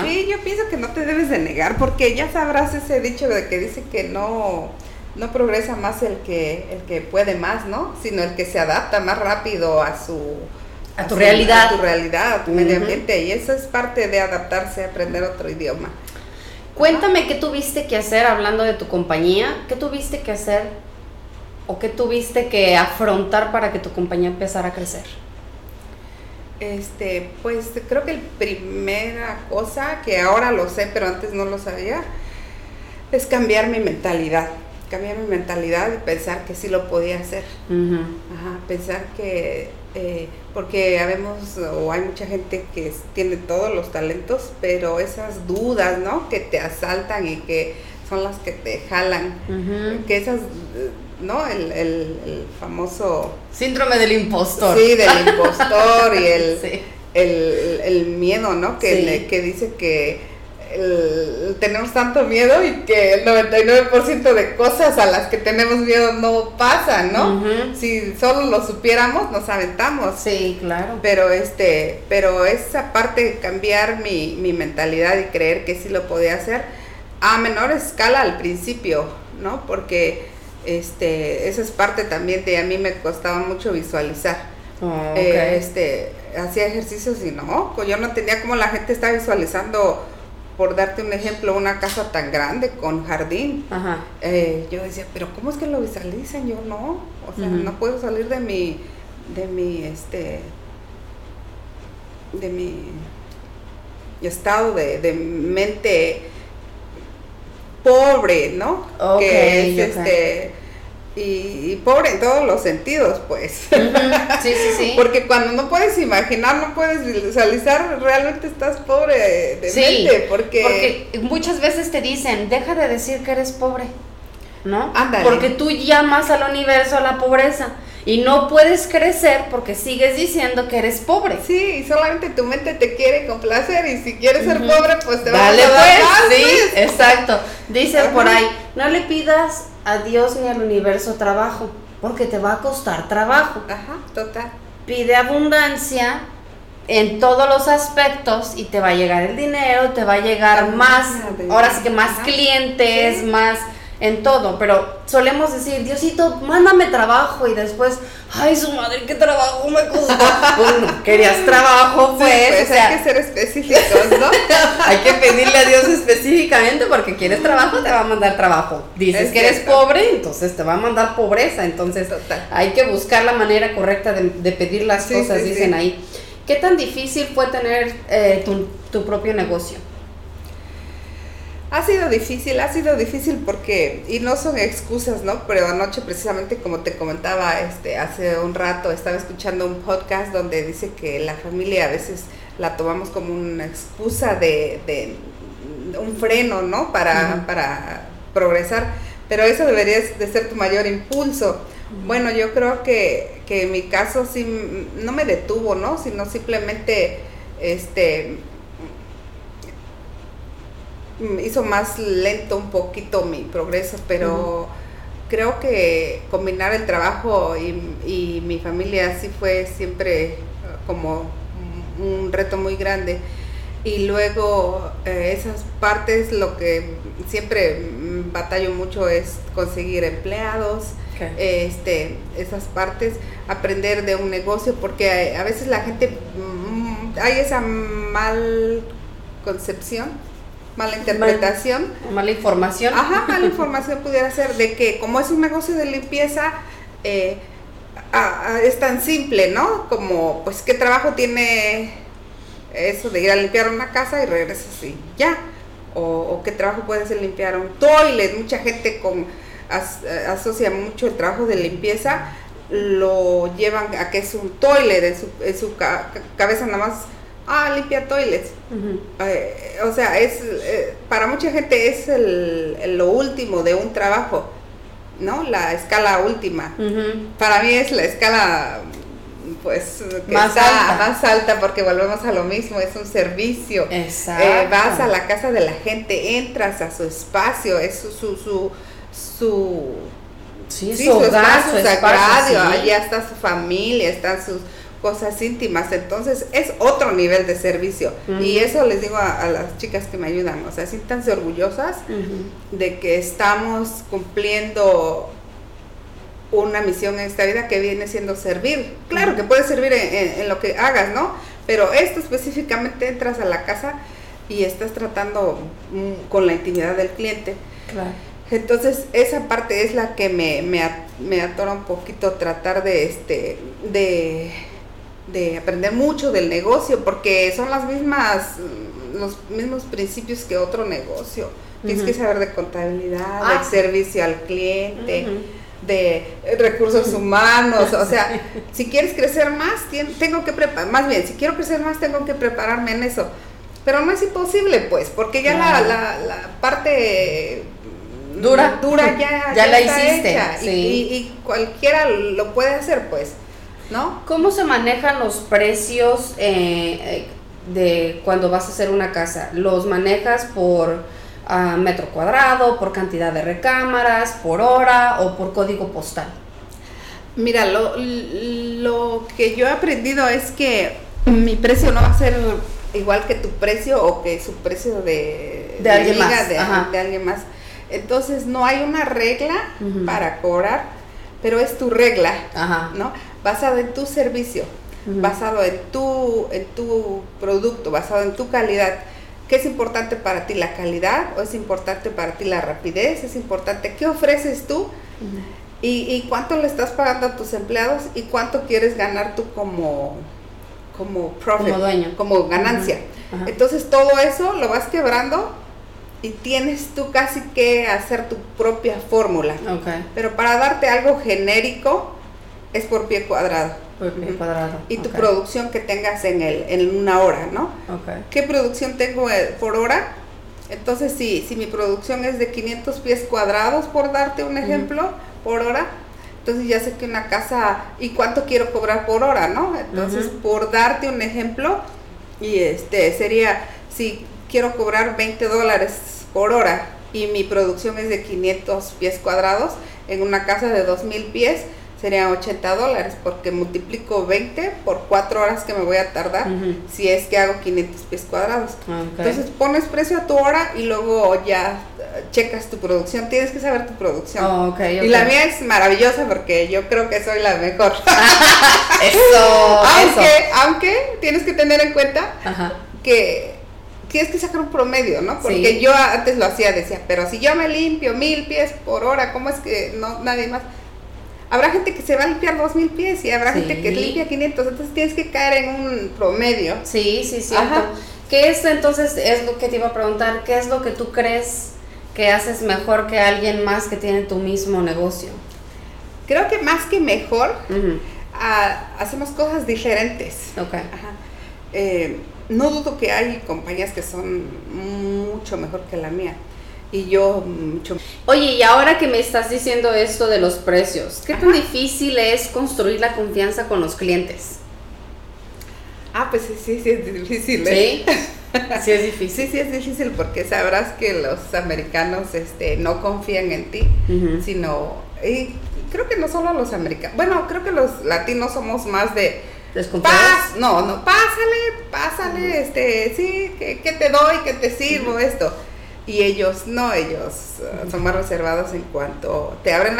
Sí, yo pienso que no te debes de negar, porque ya sabrás ese dicho de que dice que no, no progresa más el que, el que puede más, ¿no? Sino el que se adapta más rápido a su... A, tu realidad. A tu realidad, a tu medio ambiente. Y eso es parte de adaptarse, aprender otro idioma. Cuéntame qué tuviste que hacer hablando de tu compañía, qué tuviste que hacer o qué tuviste que afrontar para que tu compañía empezara a crecer. Este, pues creo que la primera cosa que ahora lo sé, pero antes no lo sabía, es cambiar mi mentalidad. Cambiar mi mentalidad y pensar que sí lo podía hacer. Ajá, pensar que, eh, porque habemos, o hay mucha gente que tiene todos los talentos, pero esas dudas, ¿no? Que te asaltan y que son las que te jalan, que esas ¿no? El, el, famoso... Síndrome del impostor. Sí, del impostor y el, el, miedo, ¿no? Que, que dice que tenemos tanto miedo y que el 99% de cosas a las que tenemos miedo no pasan, ¿no? Si solo lo supiéramos, nos aventamos. Sí, claro. Pero este, pero esa parte, cambiar mi, mi mentalidad y creer que sí lo podía hacer a menor escala al principio, ¿no? Porque este, esa es parte también de a mí me costaba mucho visualizar. Oh, eh, este, hacía ejercicios y no, pues yo no entendía cómo la gente está visualizando, por darte un ejemplo, una casa tan grande con jardín. Eh, yo decía, pero ¿cómo es que lo visualizan? Yo no, o sea, no puedo salir de mi, de mi, este, de mi estado de, de mente pobre, ¿no? que es este y, pobre en todos los sentidos, pues. Sí, sí, sí. Porque cuando no puedes imaginar, no puedes visualizar, realmente estás pobre de mente, porque... porque muchas veces te dicen, deja de decir que eres pobre, ¿no? Porque tú llamas al universo a la pobreza. Y no puedes crecer porque sigues diciendo que eres pobre. Sí, y solamente tu mente te quiere complacer y si quieres ser pobre, pues te va a dar pues, Sí, pues. exacto. Dice por ahí, no le pidas a Dios ni al universo trabajo, porque te va a costar trabajo. Ajá, total. Pide abundancia en todos los aspectos y te va a llegar el dinero, te va a llegar más, ahora sí que más clientes, más en todo, pero solemos decir, Diosito, mándame trabajo y después, ay, su madre, qué trabajo me costó. Pues querías trabajo, pues. pues hay que ser específicos, ¿no? hay que pedirle a Dios específicamente porque quieres trabajo, te va a mandar trabajo. Dices que eres pobre, entonces te va a mandar pobreza. Entonces hay que buscar la manera correcta de, pedir las cosas, dicen ahí. ¿Qué tan difícil fue tener eh, tu, tu propio negocio? Ha sido difícil, ha sido difícil porque, y no son excusas, ¿no? Pero anoche precisamente como te comentaba este, hace un rato, estaba escuchando un podcast donde dice que la familia a veces la tomamos como una excusa de, un freno, ¿no? Para, para progresar, pero eso debería de ser tu mayor impulso. Bueno, yo creo que, que en mi caso sí no me detuvo, ¿no? Sino simplemente, este, hizo más lento un poquito mi progreso, pero creo que combinar el trabajo y, mi familia sí fue siempre uh, como un reto muy grande. Y luego eh, esas partes, lo que siempre mm, batallo mucho es conseguir empleados, este, esas partes, aprender de un negocio, porque a veces la gente, mm, hay esa mal concepción mala interpretación. mala información. Ajá, mala información pudiera ser de que como es un negocio de limpieza, eh, es tan simple, ¿no? Como, pues, ¿qué trabajo tiene eso de ir a limpiar una casa y regresas así? Ya. O, qué trabajo puede ser limpiar un toilet. Mucha gente con, asocia mucho el trabajo de limpieza, lo llevan a que es un toilet, en su, en su cabeza nada más ah, limpia toilets. Eh, o sea, es eh, para mucha gente es el, lo último de un trabajo, ¿no? La escala última. Para mí es la escala pues más, alta. más alta porque volvemos a lo mismo, es un servicio. Exacto. Eh, vas a la casa de la gente, entras a su espacio, es su su su, su Sí, su, hogar, su espacio, allá está su familia, están sus cosas íntimas, entonces es otro nivel de servicio. Y eso les digo a, las chicas que me ayudan, o sea, siéntanse orgullosas de que estamos cumpliendo una misión en esta vida que viene siendo servir. Claro que puedes servir en, lo que hagas, ¿no? Pero esto específicamente entras a la casa y estás tratando mm, con la intimidad del cliente. Entonces, esa parte es la que me, me, me atora un poquito tratar de, este, de de aprender mucho del negocio, porque son las mismas, los mismos principios que otro negocio. Tienes que saber de contabilidad, de ah, servicio al cliente, de recursos humanos. O sea, si quieres crecer más, tengo que preparar, más bien, si quiero crecer más, tengo que prepararme en eso. Pero no es imposible, pues, porque ya la, la, parte dura, dura ya, ya, la hiciste. y, y, cualquiera lo puede hacer, pues. ¿No? ¿Cómo se manejan los precios eh, de cuando vas a hacer una casa? ¿Los manejas por ah, metro cuadrado, por cantidad de recámaras, por hora o por código postal? Mira, lo, lo que yo he aprendido es que mi precio no va a ser igual que tu precio o que su precio de, de, alguien, más. De, alguien más. Entonces no hay una regla para cobrar, pero es tu regla, ¿no? Basado en tu servicio, basado en tu, en tu producto, basado en tu calidad. ¿Qué es importante para ti? ¿La calidad o es importante para ti la rapidez? ¿Es importante qué ofreces tú? y, cuánto le estás pagando a tus empleados? ¿Y cuánto quieres ganar tú como, como profit? Como dueño. Como ganancia. Entonces todo eso lo vas quebrando y tienes tú casi que hacer tu propia fórmula. Okay. Pero para darte algo genérico es por pie cuadrado. Por pie cuadrado. Y tu producción que tengas en, el, en una hora, ¿no? Okay. ¿Qué producción tengo eh, por hora? Entonces, si, si mi producción es de 500 pies cuadrados, por darte un ejemplo, por hora, entonces ya sé que una casa, ¿y cuánto quiero cobrar por hora, no? Entonces, por darte un ejemplo, y este sería, si quiero cobrar 20 dólares por hora y mi producción es de 500 pies cuadrados, en una casa de 2000 pies, serían 80 dólares porque multiplico 20 por 4 horas que me voy a tardar si es que hago 500 pies cuadrados. Entonces pones precio a tu hora y luego ya eh, checas tu producción. Tienes que saber tu producción. Oh, y la mía es maravillosa porque yo creo que soy la mejor. eso, aunque, aunque tienes que tener en cuenta que tienes que sacar un promedio, ¿no? Porque yo antes lo hacía, decía, pero si yo me limpio mil pies por hora, ¿cómo es que no nadie más? Habrá gente que se va a limpiar dos mil pies y habrá gente que limpia 500, entonces tienes que caer en un promedio. Sí, sí, cierto. ¿Qué es entonces, es lo que te iba a preguntar, qué es lo que tú crees que haces mejor que alguien más que tiene tu mismo negocio? Creo que más que mejor, hacemos cosas diferentes. Ok. Eh, no dudo que hay compañías que son mucho mejor que la mía y yo mucho. Oye, y ahora que me estás diciendo esto de los precios, ¿qué tan difícil es construir la confianza con los clientes? Ah, pues sí, sí, sí es difícil. ¿eh? Sí. Sí es difícil. Sí, sí es difícil porque sabrás que los americanos este, no confían en ti, sino, y creo que no solo los americanos, bueno, creo que los latinos somos más de... No, no, pásale, pásale, este, sí, que, te doy, que te sirvo esto y ellos no, ellos uh, son más reservados en cuanto te abren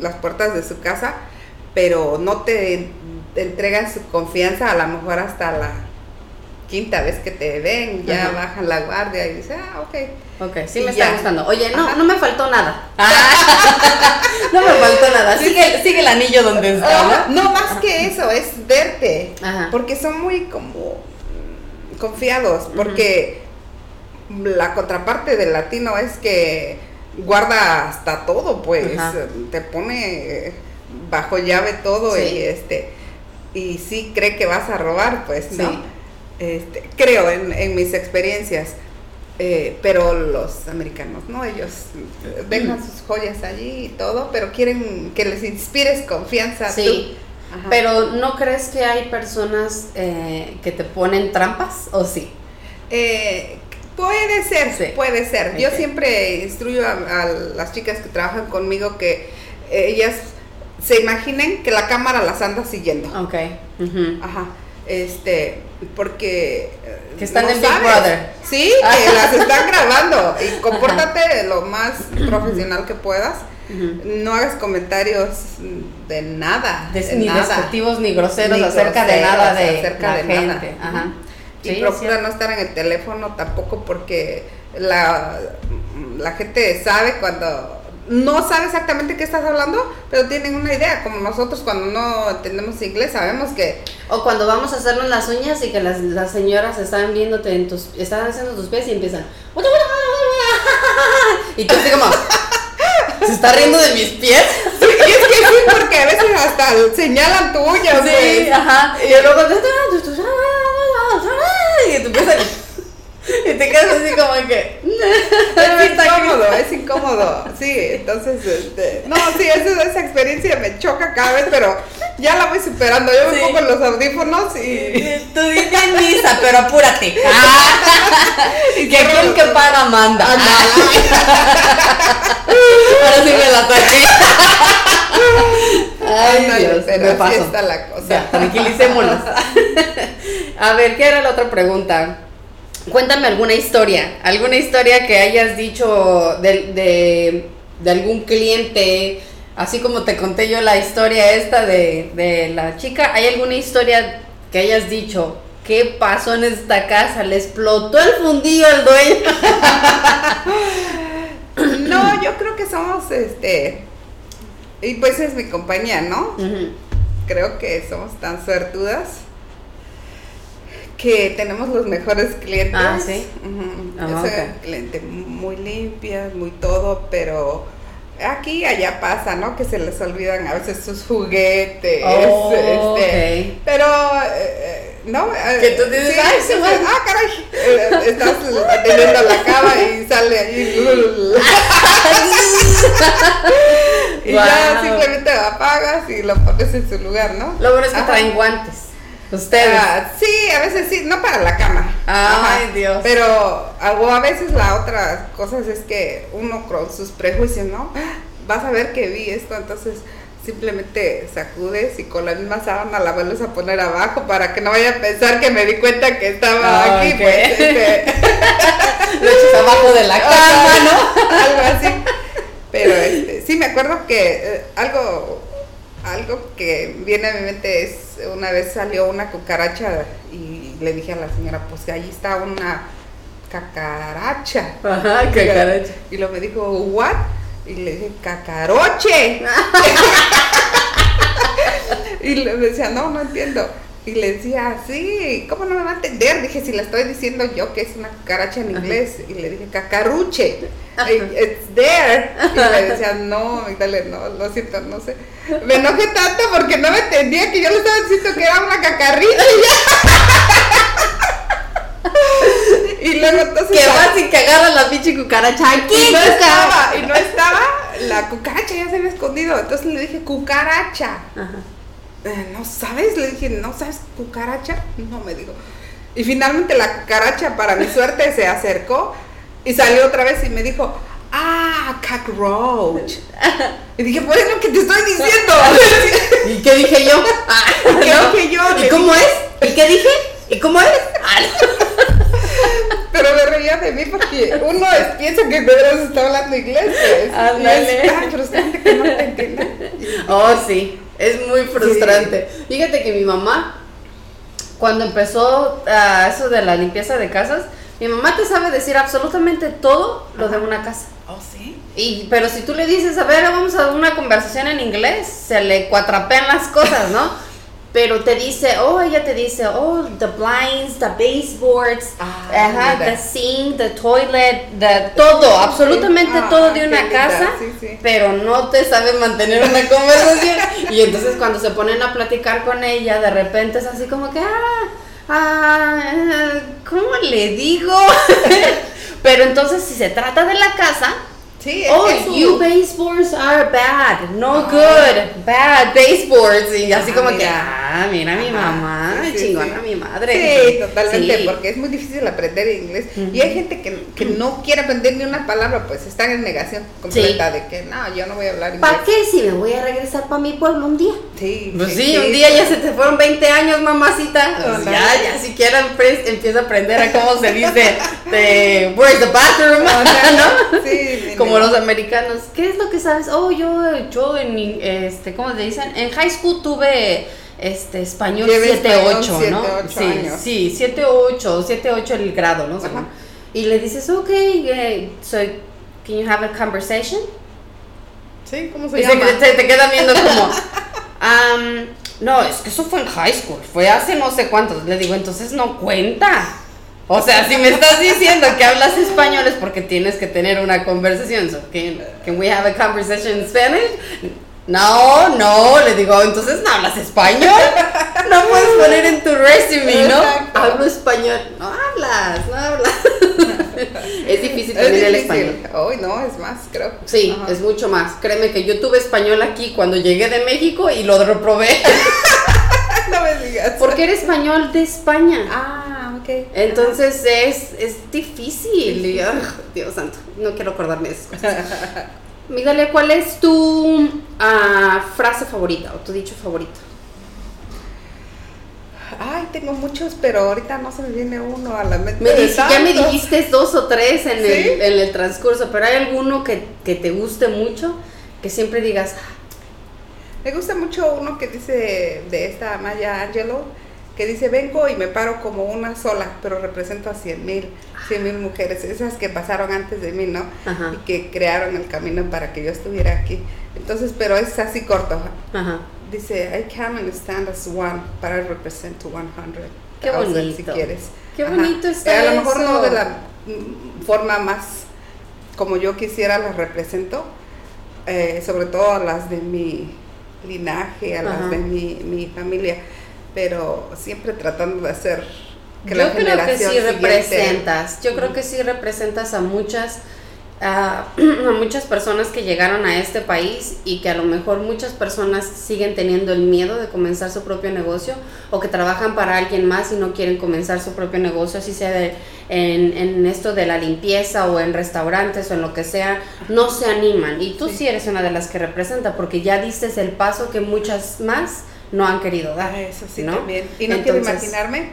las puertas de su casa, pero no te, entregan su confianza a lo mejor hasta la quinta vez que te ven, ya bajan la guardia y dicen, ah, ok. Ok, sí me está gustando. Oye, no, no me faltó nada. no me faltó nada. Sigue, sigue el anillo donde está. ¿no? no, más que eso, es verte. Porque son muy como confiados, porque la contraparte del latino es que guarda hasta todo, pues, te pone bajo llave todo y este y sí cree que vas a robar, pues, ¿no? Este, creo en, mis experiencias. Eh, pero los americanos, ¿no? Ellos dejan sus joyas allí y todo, pero quieren que les inspires confianza. Sí. Pero ¿no crees que hay personas eh, que te ponen trampas o sí? Eh, Puede ser, puede ser. Yo siempre instruyo a, las chicas que trabajan conmigo que ellas se imaginen que la cámara las anda siguiendo. Ok. Ajá. Este, porque... Que están en Big Brother. Sí, que las están grabando. Y compórtate lo más profesional que puedas. No hagas comentarios de nada. ni despectivos ni groseros acerca de nada de acerca de gente. Ajá y procura no estar en el teléfono tampoco porque la, la gente sabe cuando no sabe exactamente qué estás hablando, pero tienen una idea, como nosotros cuando no entendemos inglés sabemos que... O cuando vamos a hacernos las uñas y que las, las señoras están viéndote en tus... están haciendo tus pies y empiezan... Y tú así como... ¿Se está riendo de mis pies? Sí, y es que sí, porque a veces hasta señalan tu uña, Sí, pues. ajá. Y luego y te quedas así como que es incómodo, es incómodo. Sí, entonces este, no, sí, esa experiencia me choca cada vez, pero ya la voy superando. Yo me pongo los audífonos y tú dices misa, pero apúrate. y que quien que paga manda. Ahora sí me la saqué. Ay, Dios, pero me así está la cosa. Ya, tranquilicémonos. A ver, ¿qué era la otra pregunta? Cuéntame alguna historia, alguna historia que hayas dicho de, algún cliente, así como te conté yo la historia esta de, la chica, ¿hay alguna historia que hayas dicho? ¿Qué pasó en esta casa? ¿Le explotó el fundillo al dueño? no, yo creo que somos, este, y pues es mi compañía, ¿no? Creo que somos tan suertudas que tenemos los mejores clientes. Ah, sí. Ok. cliente muy limpia, muy todo, pero aquí allá pasa, ¿no? Que se les olvidan a veces sus juguetes. Oh, este. Pero, eh, ¿no? Eh, Que tú dices, sí, "Ay, sí, va". ah, caray. Eh, estás atendiendo la cama y sale ahí. y ya simplemente lo apagas y lo pones en su lugar, ¿no? Lo bueno es que Ajá. traen guantes. Ustedes. Ah, sí, a veces sí, no para la cama. Ay, Dios. Pero a- o a veces la otra cosa es que uno con sus prejuicios, ¿no? Vas a ver que vi esto, entonces simplemente sacudes y con la misma sábana la vuelves a poner abajo para que no vaya a pensar que me di cuenta que estaba Ah, aquí, pues este, Lo echas abajo de la cama, ¿no? algo así. Pero este, sí me acuerdo que eh, algo algo que viene a mi mente es una vez salió una cucaracha y le dije a la señora, pues allí está una cacaracha. Ajá, qué caracha. Y luego me dijo, ¿what? Y le dije, cacaroche. y le decía, no, no entiendo. Y le decía, sí, ¿cómo no me va a entender? Dije, si le estoy diciendo yo que es una cucaracha en inglés. Y le dije, cacaruche. Y, It's there. Y me decía, no, y dale, no, lo siento, no sé. Me enojé tanto porque no me entendía que yo le estaba diciendo que era una cacarrita. Y luego entonces... Que vas y que agarras la pinche cucaracha aquí, Y no estaba, y no estaba, la cucaracha ya se había escondido. Entonces le dije, cucaracha. Ajá. "Eh, ¿No sabes? Le dije, ¿no sabes cucaracha? No me dijo. Y finalmente la cucaracha, para mi suerte, se acercó y salió otra vez y me dijo, ah, cockroach. Y dije, pues es lo que te estoy diciendo. ¿Y qué dije yo? Ah, ¿Qué ¿no? dije yo? ¿Y cómo dije. es? ¿Y qué dije? ¿Y cómo es? Ah, Pero me reía de mí porque uno es- piensa que de veras está hablando inglés. Pues. Y es tan frustrante que no te. Oh, sí, es muy frustrante. Fíjate que mi mamá, cuando empezó ah, eso de la limpieza de casas, mi mamá te sabe decir absolutamente todo lo de una casa. Oh, sí. Y, pero si tú le dices, a ver, vamos a una conversación en inglés, se le cuatrapean las cosas, ¿no? Pero te dice, oh, ella te dice, oh, the blinds, the baseboards, Ah, ajá, the sink, the toilet, the, todo, absolutamente Ah, todo de una casa, sí. pero no te sabe mantener una conversación. y entonces cuando se ponen a platicar con ella, de repente es así como que, ah, ah, ¿cómo le digo? pero entonces si se trata de la casa, Sí, es Oh, que you baseboards are bad, no Ah. good, bad baseboards. Y así Ah, como que, mira. ah, mira mi mamá, sí, chingona sí. mi madre. Sí, totalmente, Sí. porque es muy difícil aprender inglés. Y hay gente que, que no quiere aprender ni una palabra, pues están en negación completa de que no, yo no voy a hablar inglés. ¿Para qué si me voy a regresar para mi pueblo un día? Sí, Pues sí, un día ya se te fueron 20 años, mamacita. Pues Ándale. ya, ya siquiera empieza a aprender a cómo se dice de where's the bathroom, ¿no? Sí, mi Como los americanos. ¿Qué es lo que sabes? Oh, yo, yo en, este, ¿cómo te dicen? En high school tuve este español Llevé 7, español 8, 7, ¿no? 8 sí, años. sí, 7, 8, 7, 8 el grado, ¿no? Y le dices, ok, eh, so, can you have a conversation? Sí, ¿cómo se Y se, llama? se te queda viendo como, "Am, no, es que eso fue en high school, fue hace no sé cuántos. Le digo, entonces no cuenta. O sea, si me estás diciendo que hablas español es porque tienes que tener una conversación. So, can, can we have a conversation in Spanish? No, no, le digo, entonces no hablas español. No puedes poner en tu resume, ¿no? Exacto. Hablo español. No hablas, no hablas. es difícil también el español. Hoy no, es más, creo. Sí, Ajá. es mucho más. Créeme que yo tuve español aquí cuando llegué de México y lo reprobé. no me digas. Porque era español de España. Ah, ok. Entonces es, es difícil. Dios santo, no quiero acordarme de esas cosas. Miguel, ¿cuál es tu ah, frase favorita o tu dicho favorito? Ay, tengo muchos, pero ahorita no se me viene uno a la mente. Me dice- ya me dijiste dos o tres en, ¿Sí? el, en el transcurso, pero ¿hay alguno que, que te guste mucho? Que siempre digas, "Ah, Me gusta mucho uno que dice de esta Maya Angelou, que dice, vengo y me paro como una sola, pero represento a cien mil, cien mil mujeres, esas que pasaron antes de mí, ¿no? Ajá. Y que crearon el camino para que yo estuviera aquí. Entonces, pero es así corto. ajá. Dice, I come and stand as one, but I represent to 100. Qué bonito. si quieres. Qué bonito está A lo mejor no de la forma más como yo quisiera las represento, eh, sobre todo a las de mi linaje, a las de mi, mi, familia, pero siempre tratando de hacer que yo creo que sí representas, yo creo que sí representas a muchas a, muchas personas que llegaron a este país y que a lo mejor muchas personas siguen teniendo el miedo de comenzar su propio negocio o que trabajan para alguien más y no quieren comenzar su propio negocio, así sea en, en, esto de la limpieza o en restaurantes o en lo que sea, no se animan. Y tú sí, eres una de las que representa porque ya dices el paso que muchas más no han querido dar. Eso sí, ¿no? también. Y no quiero imaginarme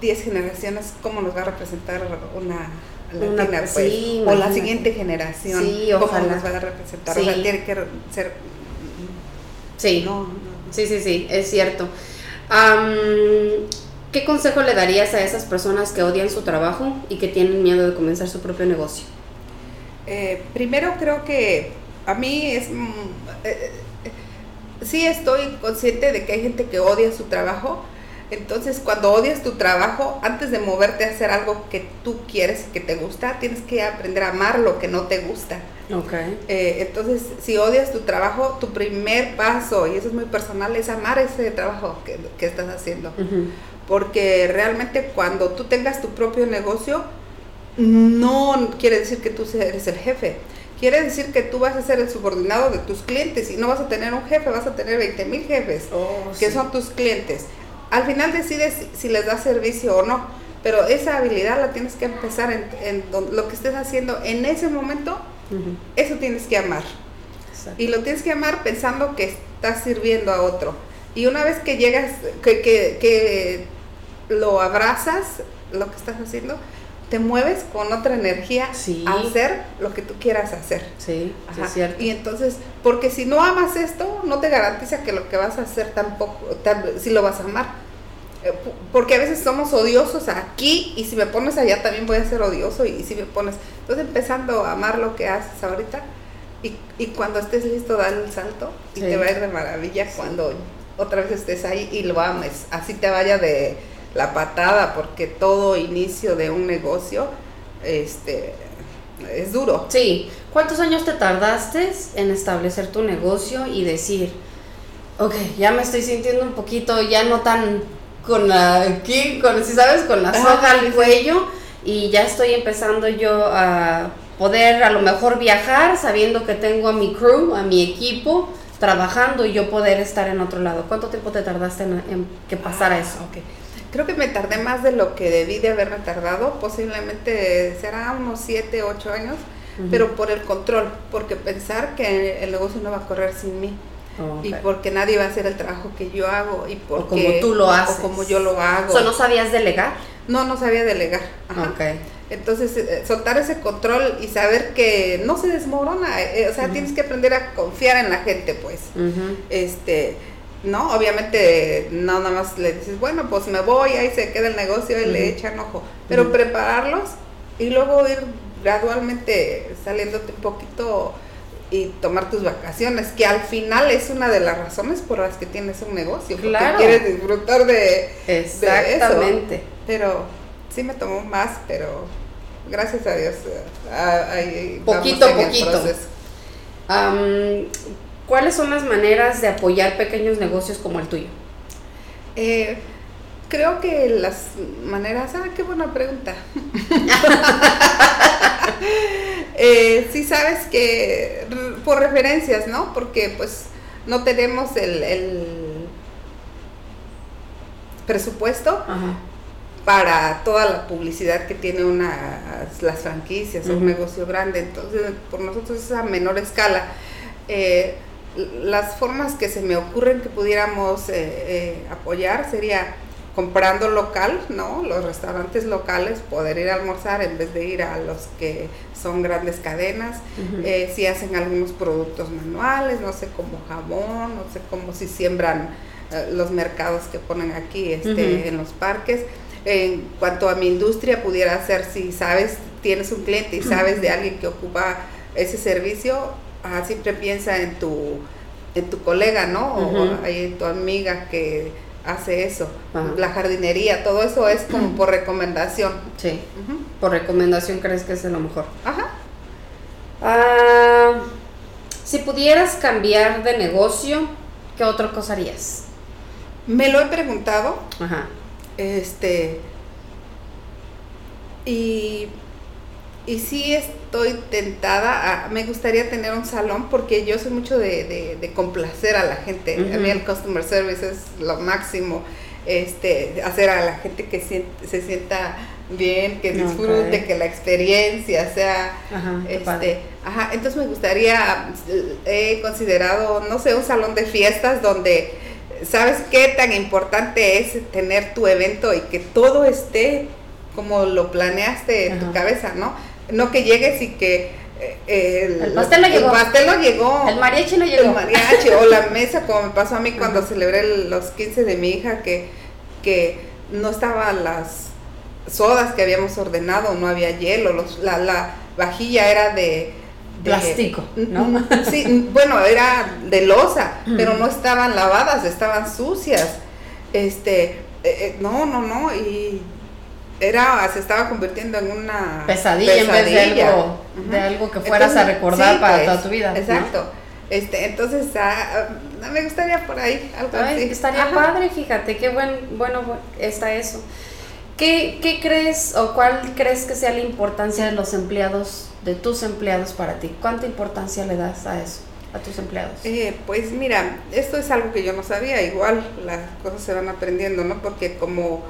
10 generaciones cómo nos va a representar una pues, o la siguiente generación, sí, cómo nos va a representar. O sea, tiene que ser... Sí, sí, sí, sí, es cierto. ¿Qué consejo le darías a esas personas que odian su trabajo y que tienen miedo de comenzar su propio negocio? Eh, primero creo que a mí es... Mm, eh, sí estoy consciente de que hay gente que odia su trabajo, entonces, cuando odias tu trabajo, antes de moverte a hacer algo que tú quieres, que te gusta, tienes que aprender a amar lo que no te gusta. Okay. Eh, entonces, si odias tu trabajo, tu primer paso, y eso es muy personal, es amar ese trabajo que, estás haciendo. Porque realmente cuando tú tengas tu propio negocio, no quiere decir que tú eres el jefe. Quiere decir que tú vas a ser el subordinado de tus clientes y no vas a tener un jefe, vas a tener 20 mil jefes, oh, que son tus clientes al final decides si, les da servicio o no, pero esa habilidad la tienes que empezar en, lo que estés haciendo en ese momento, eso tienes que amar. Y lo tienes que amar pensando que estás sirviendo a otro. Y una vez que llegas, que, que, lo abrazas, lo que estás haciendo, te mueves con otra energía a hacer lo que tú quieras hacer. Sí, es cierto. Y entonces, porque si no amas esto, no te garantiza que lo que vas a hacer tampoco, si lo vas a amar. Eh, porque a veces somos odiosos aquí y si me pones allá también voy a ser odioso y, si me pones, entonces empezando a amar lo que haces ahorita y, y cuando estés listo dar el salto y te va a ir de maravilla cuando otra vez estés ahí y lo ames, así te vaya de la patada porque todo inicio de un negocio este es duro. Sí, ¿cuántos años te tardaste en establecer tu negocio y decir, ok, ya me estoy sintiendo un poquito, ya no tan con la, aquí, con, si sabes, con la soga al cuello y ya estoy empezando yo a poder a lo mejor viajar sabiendo que tengo a mi crew, a mi equipo trabajando y yo poder estar en otro lado. ¿Cuánto tiempo te tardaste en, que pasara ah, eso? Okay. Creo que me tardé más de lo que debí de haberme tardado, posiblemente será unos 7, 8 años, pero por el control, porque pensar que el negocio no va a correr sin mí. Y porque nadie va a hacer el trabajo que yo hago y porque, como tú lo haces. O como yo lo hago. ¿No sabías delegar? No, no sabía delegar. Entonces, eh, soltar ese control y saber que no se desmorona, eh, o sea, tienes que aprender a confiar en la gente, pues. Este, no, obviamente no nada más le dices, bueno, pues me voy, ahí se queda el negocio y le echan ojo, pero prepararlos y luego ir gradualmente saliéndote un poquito y tomar tus vacaciones, que al final es una de las razones por las que tienes un negocio, porque quieres disfrutar de, Exactamente. Pero sí me tomó más, pero gracias a Dios. poquito a poquito. ¿Cuáles son las maneras de apoyar pequeños negocios como el tuyo? Eh, creo que las maneras, ah, qué buena pregunta. eh, sí sabes que por referencias, ¿no? Porque pues no tenemos el, presupuesto para toda la publicidad que tiene una, las franquicias, un negocio grande. Entonces, por nosotros es a menor escala. Eh, las formas que se me ocurren que pudiéramos eh, eh, apoyar sería comprando local, ¿no? Los restaurantes locales, poder ir a almorzar en vez de ir a los que son grandes cadenas, eh, si hacen algunos productos manuales, no sé, como jabón, no sé, como si siembran eh, los mercados que ponen aquí este, en los parques. En cuanto a mi industria, pudiera ser si sabes, tienes un cliente y sabes de alguien que ocupa ese servicio, siempre piensa en tu, en tu colega, ¿no? O en tu amiga que hace eso. La jardinería, todo eso es como por recomendación. Sí. Por recomendación crees que es lo mejor. Ajá. Ah, si pudieras cambiar de negocio, ¿qué otra cosa harías? Me lo he preguntado. Ajá. Este. Y. Y sí estoy tentada. A, me gustaría tener un salón porque yo soy mucho de, de, complacer a la gente. A mí el customer service es lo máximo. Este, hacer a la gente que se sienta bien, que disfrute, que la experiencia sea, ajá, este, ajá, entonces me gustaría, he considerado, no sé, un salón de fiestas donde, ¿sabes qué tan importante es tener tu evento y que todo esté como lo planeaste en tu cabeza, ¿no? No que llegues y que eh, el, pastel no llegó. El pastel no llegó. El mariachi no llegó. El mariachi o la mesa, como me pasó a mí cuando celebré los 15 de mi hija, que, que no estaban las sodas que habíamos ordenado, no había hielo, los, la, la vajilla era de, plástico, ¿no? Sí, bueno, era de losa, pero no estaban lavadas, estaban sucias. Este, eh, eh, no, no, no, y era, se estaba convirtiendo en una pesadilla, en vez de algo, de algo que fueras a recordar para pues, toda tu vida. Exacto. Este, entonces, ah, ah, me gustaría por ahí algo así. Estaría padre, fíjate, qué buen, bueno está eso. ¿Qué, ¿Qué, crees o cuál crees que sea la importancia de los empleados, de tus empleados para ti? ¿Cuánta importancia le das a eso, a tus empleados? Eh, pues mira, esto es algo que yo no sabía, igual las cosas se van aprendiendo, ¿no? Porque como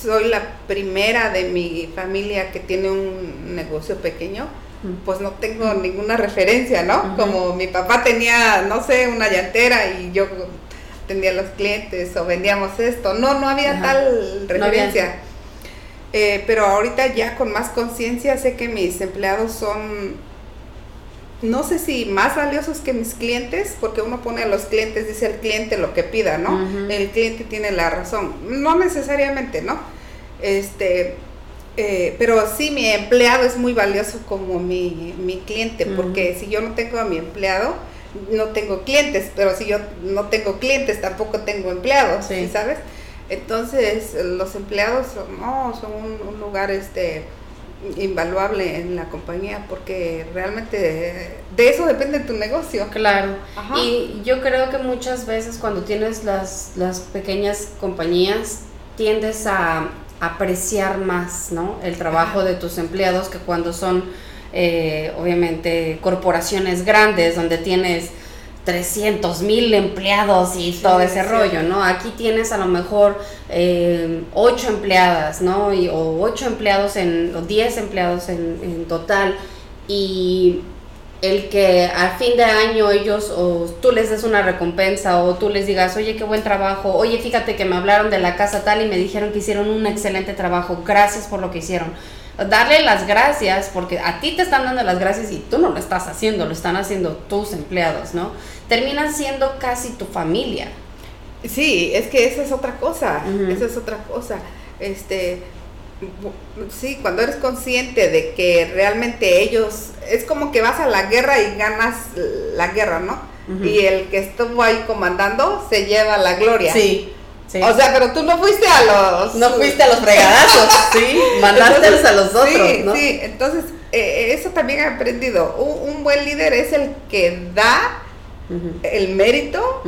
soy la primera de mi familia que tiene un negocio pequeño, pues no tengo ninguna referencia, ¿no? Como mi papá tenía, no sé, una llantera y yo tenía los clientes o vendíamos esto. No, no había tal referencia. Eh, pero ahorita ya con más conciencia sé que mis empleados son, no sé si más valiosos que mis clientes, porque uno pone a los clientes, dice el cliente lo que pida, ¿no? El cliente tiene la razón. No necesariamente, ¿no? Este, eh, pero sí, mi empleado es muy valioso como mi, mi cliente, porque si yo no tengo a mi empleado, no tengo clientes, pero si yo no tengo clientes, tampoco tengo empleados, ¿sabes? Entonces, los empleados son, no, son un, lugar este invaluable en la compañía porque realmente de eso depende tu negocio. Claro. Y yo creo que muchas veces cuando tienes las, las pequeñas compañías tiendes a apreciar más, ¿no? El trabajo de tus empleados que cuando son eh, obviamente corporaciones grandes donde tienes 300 mil empleados y todo ese rollo, ¿no? Aquí tienes a lo mejor eh, 8 empleadas, ¿no? o 8 empleados en, o 10 empleados en, en, total. Y el que al fin de año ellos, o tú les des una recompensa, o tú les digas, oye, qué buen trabajo, oye, fíjate que me hablaron de la casa tal y me dijeron que hicieron un excelente trabajo, gracias por lo que hicieron darle las gracias, porque a ti te están dando las gracias y tú no lo estás haciendo, lo están haciendo tus empleados, ¿no? Terminan siendo casi tu familia. Sí, es que esa es otra cosa, esa es otra cosa. Este, sí, cuando eres consciente de que realmente ellos, es como que vas a la guerra y ganas la guerra, ¿no? Y el que estuvo ahí comandando se lleva la gloria. Sí. O sea, pero tú no fuiste a los... No fuiste a los fregadazos, sí, mandaste a los otros, sí, ¿no? Sí, entonces eh, eso también he aprendido. Un, buen líder es el que da el mérito,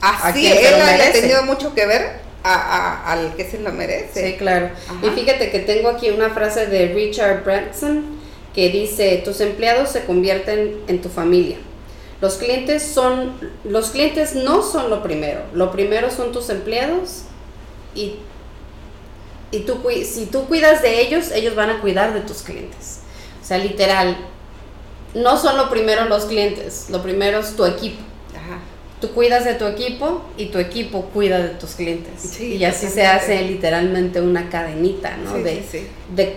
así él haya tenido mucho que ver a, al que se lo merece. Sí, claro. Y fíjate que tengo aquí una frase de Richard Branson que dice, tus empleados se convierten en tu familia. Los clientes son, los clientes no son lo primero. Lo primero son tus empleados y, y tú, si tú cuidas de ellos, ellos van a cuidar de tus clientes. O sea, literal, no son lo primero los clientes, lo primero es tu equipo. Tú cuidas de tu equipo y tu equipo cuida de tus clientes. y así se hace literalmente una cadenita, ¿no? de, de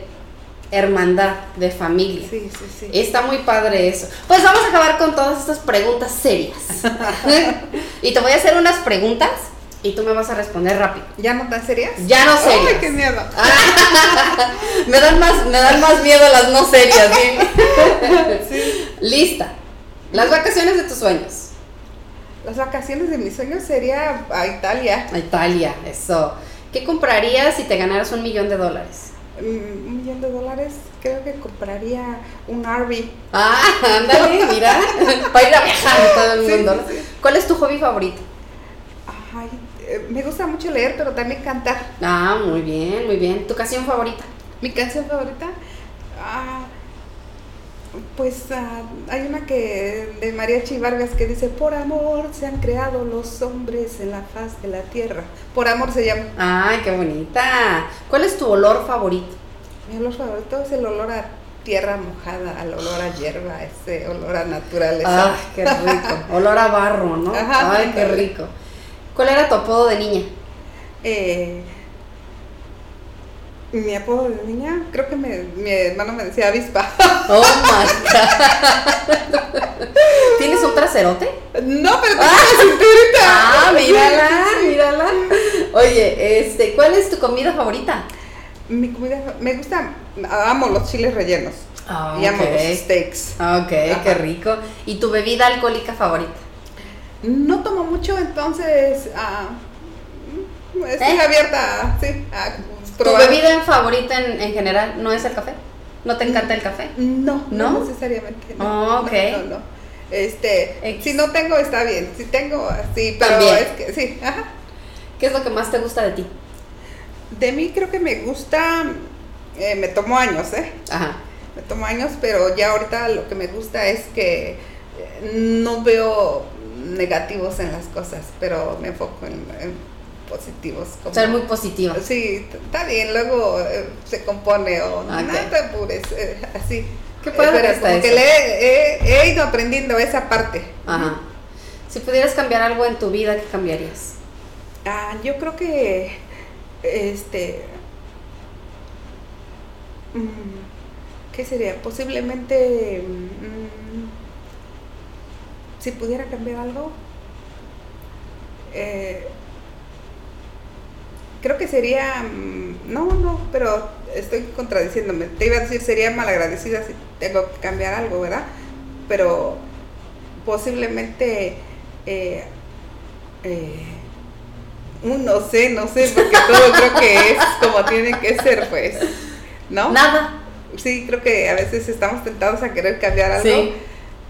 hermandad de familia. Sí, sí, sí. Está muy padre eso. Pues vamos a acabar con todas estas preguntas serias. y te voy a hacer unas preguntas y tú me vas a responder rápido. ¿Ya no tan serias? Ya no serias. ¡Ay, qué miedo! me, dan más, me dan más miedo las no serias, ¿sí? Lista. Las vacaciones de tus sueños. Las vacaciones de mis sueños sería a Italia. A Italia, eso. ¿Qué comprarías si te ganaras un millón de dólares? Mm, un millón de dólares, creo que compraría un RV. Ah, ándale, mira, para ir a viajar todo el mundo. ¿Cuál es tu hobby favorito? Ay, me gusta mucho leer, pero también cantar. Ah, muy bien, muy bien. ¿Tu canción favorita? Mi canción favorita, ah, pues ah, hay una que de Mariachi Vargas que dice, por amor se han creado los hombres en la faz de la tierra. Por amor se llama. Ay, qué bonita. ¿Cuál es tu olor favorito? Mi olor favorito es el olor a tierra mojada, al olor a hierba, ese olor a naturaleza. Ay, qué rico. olor a barro, ¿no? Ay, qué rico. ¿Cuál era tu apodo de niña? Eh, mi apodo de niña, creo que mi hermano me decía avispa. Oh my god. ¿Tienes un traserote? No, pero tengo ah. cinturita. Ah, mírala, mírala. Oye, este, ¿cuál es tu comida favorita? Mi comida, me gusta, amo los chiles rellenos. Ah, y amo los steaks. Ah, ok, qué rico. ¿Y tu bebida alcohólica favorita? No tomo mucho, entonces uh, estoy ¿Eh? abierta sí, a ¿Tu bebida favorita en, en, general no es el café? ¿No te encanta el café? No, no, necesariamente. No, oh, ok. No, no, Este, si no tengo está bien, si tengo, sí, pero es que sí, ajá. ¿Qué es lo que más te gusta de ti? De mí creo que me gusta, eh, me tomo años, ¿eh? Ajá. Me tomo años, pero ya ahorita lo que me gusta es que no veo negativos en las cosas, pero me enfoco en positivos. Como, Ser muy positiva. Sí, está bien, luego eh, se compone o no te apures, eh, así. ¿Qué eh, pero que le he, ido aprendiendo esa parte. Ajá. Si pudieras cambiar algo en tu vida, ¿qué cambiarías? Ah, yo creo que este mm, ¿qué sería? Posiblemente mm, si pudiera cambiar algo eh, creo que sería, mm, no, no, pero estoy contradiciéndome. Te iba a decir, sería malagradecida si tengo que cambiar algo, ¿verdad? Pero posiblemente, eh, eh, no sé, no sé, porque todo creo que es como tiene que ser, pues, ¿no? Nada. Sí, creo que a veces estamos tentados a querer cambiar algo,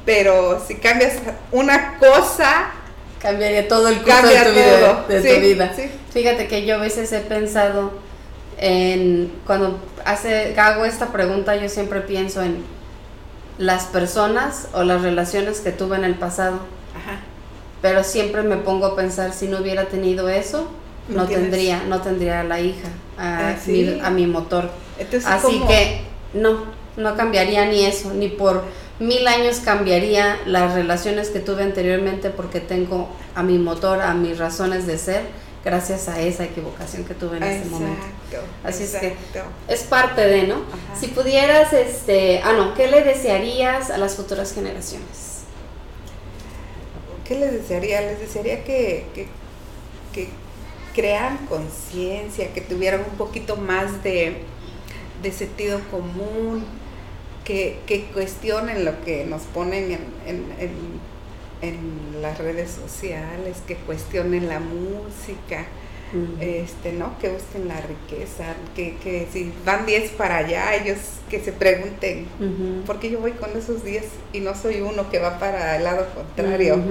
pero si cambias una cosa, Cambiaría todo el curso de tu vida. De tu vida. Fíjate que yo a veces he pensado en, cuando hace, hago esta pregunta, yo siempre pienso en las personas o las relaciones que tuve en el pasado. Ajá. Pero siempre me pongo a pensar, si no hubiera tenido eso, no, tendría, no tendría a la hija, a, ah, mi, a mi motor. Así que no, no cambiaría ni eso, ni por mil años cambiaría las relaciones que tuve anteriormente porque tengo a mi motor, a mis razones de ser, gracias a esa equivocación que tuve en ese momento. Así es que es parte de, ¿no? Si pudieras, este, ah, no, ¿qué le desearías a las futuras generaciones? ¿Qué les desearía? Les desearía que, que, que crearan conciencia, que tuvieran un poquito más de, de sentido común, que, que cuestionen lo que nos ponen en, en, en, las redes sociales, que cuestionen la música, este, ¿no? Que busquen la riqueza, que, que si van 10 para allá, ellos que se pregunten, ¿por qué yo voy con esos 10 y no soy uno que va para el lado contrario?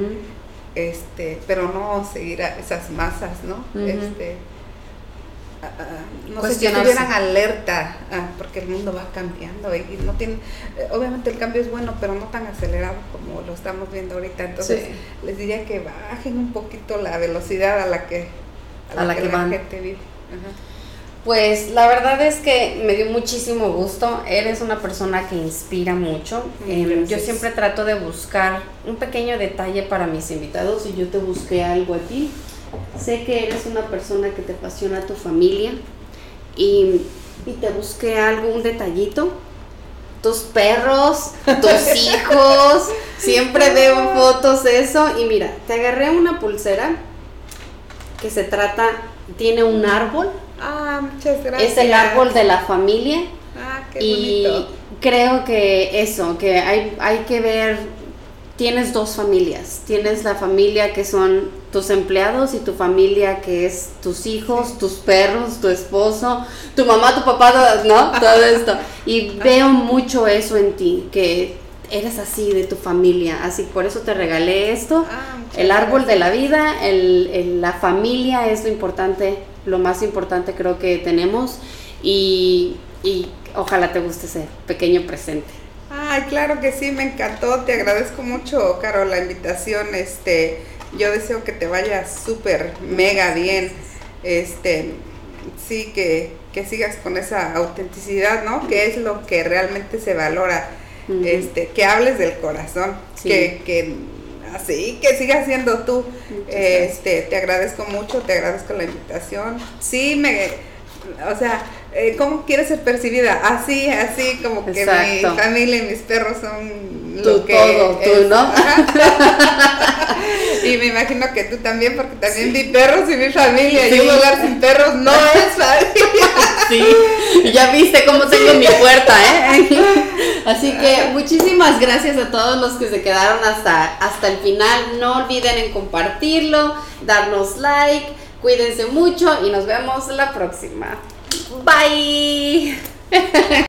este, pero no seguir a esas masas, ¿no? este, no sé si estuvieran alerta, ah, porque el mundo va cambiando y, no tiene, eh, obviamente el cambio es bueno, pero no tan acelerado como lo estamos viendo ahorita. Entonces les diría que bajen un poquito la velocidad a la que, a, la, que, la gente vive. Pues la verdad es que me dio muchísimo gusto. Eres una persona que inspira mucho. Em, yo siempre trato de buscar un pequeño detalle para mis invitados y yo te busqué algo a ti. Sé que eres una persona que te apasiona tu familia y, te busqué algo, un detallito. Tus perros, tus hijos, siempre veo fotos de eso. Y mira, te agarré una pulsera que se trata, tiene un árbol. Ah, muchas gracias. Es el árbol de la familia. Ah, qué y creo que eso, que hay, hay que ver tienes dos familias. Tienes la familia que son tus empleados y tu familia que es tus hijos, tus perros, tu esposo, tu mamá, tu papá, ¿no? Todo esto. Y veo mucho eso en ti, que eres así de tu familia. Así por eso te regalé esto. Ah, el árbol de la vida, el, la familia es lo importante, lo más importante creo que tenemos. Y, y ojalá te guste ese pequeño presente. Ay, claro que sí, me encantó. Te agradezco mucho, Caro, la invitación. Este, yo deseo que te vaya súper, mega bien. Este, sí, que, sigas con esa autenticidad, ¿no? Que es lo que realmente se valora. Este, que hables del corazón, que, que así, que sigas siendo tú. este, te agradezco mucho, te agradezco la invitación. Sí, me, o sea, eh, ¿cómo quieres ser percibida? Así, así, como que mi familia y mis perros son lo que todo, tú, ¿no? y me imagino que tú también, porque también vi perros y mi familia. Y un lugar sin perros no es familia. sí, ya viste cómo tengo mi puerta, ¿eh? Así que muchísimas gracias a todos los que se quedaron hasta, hasta el final. No olviden en compartirlo, darnos like, cuídense mucho y nos vemos la próxima. Bye.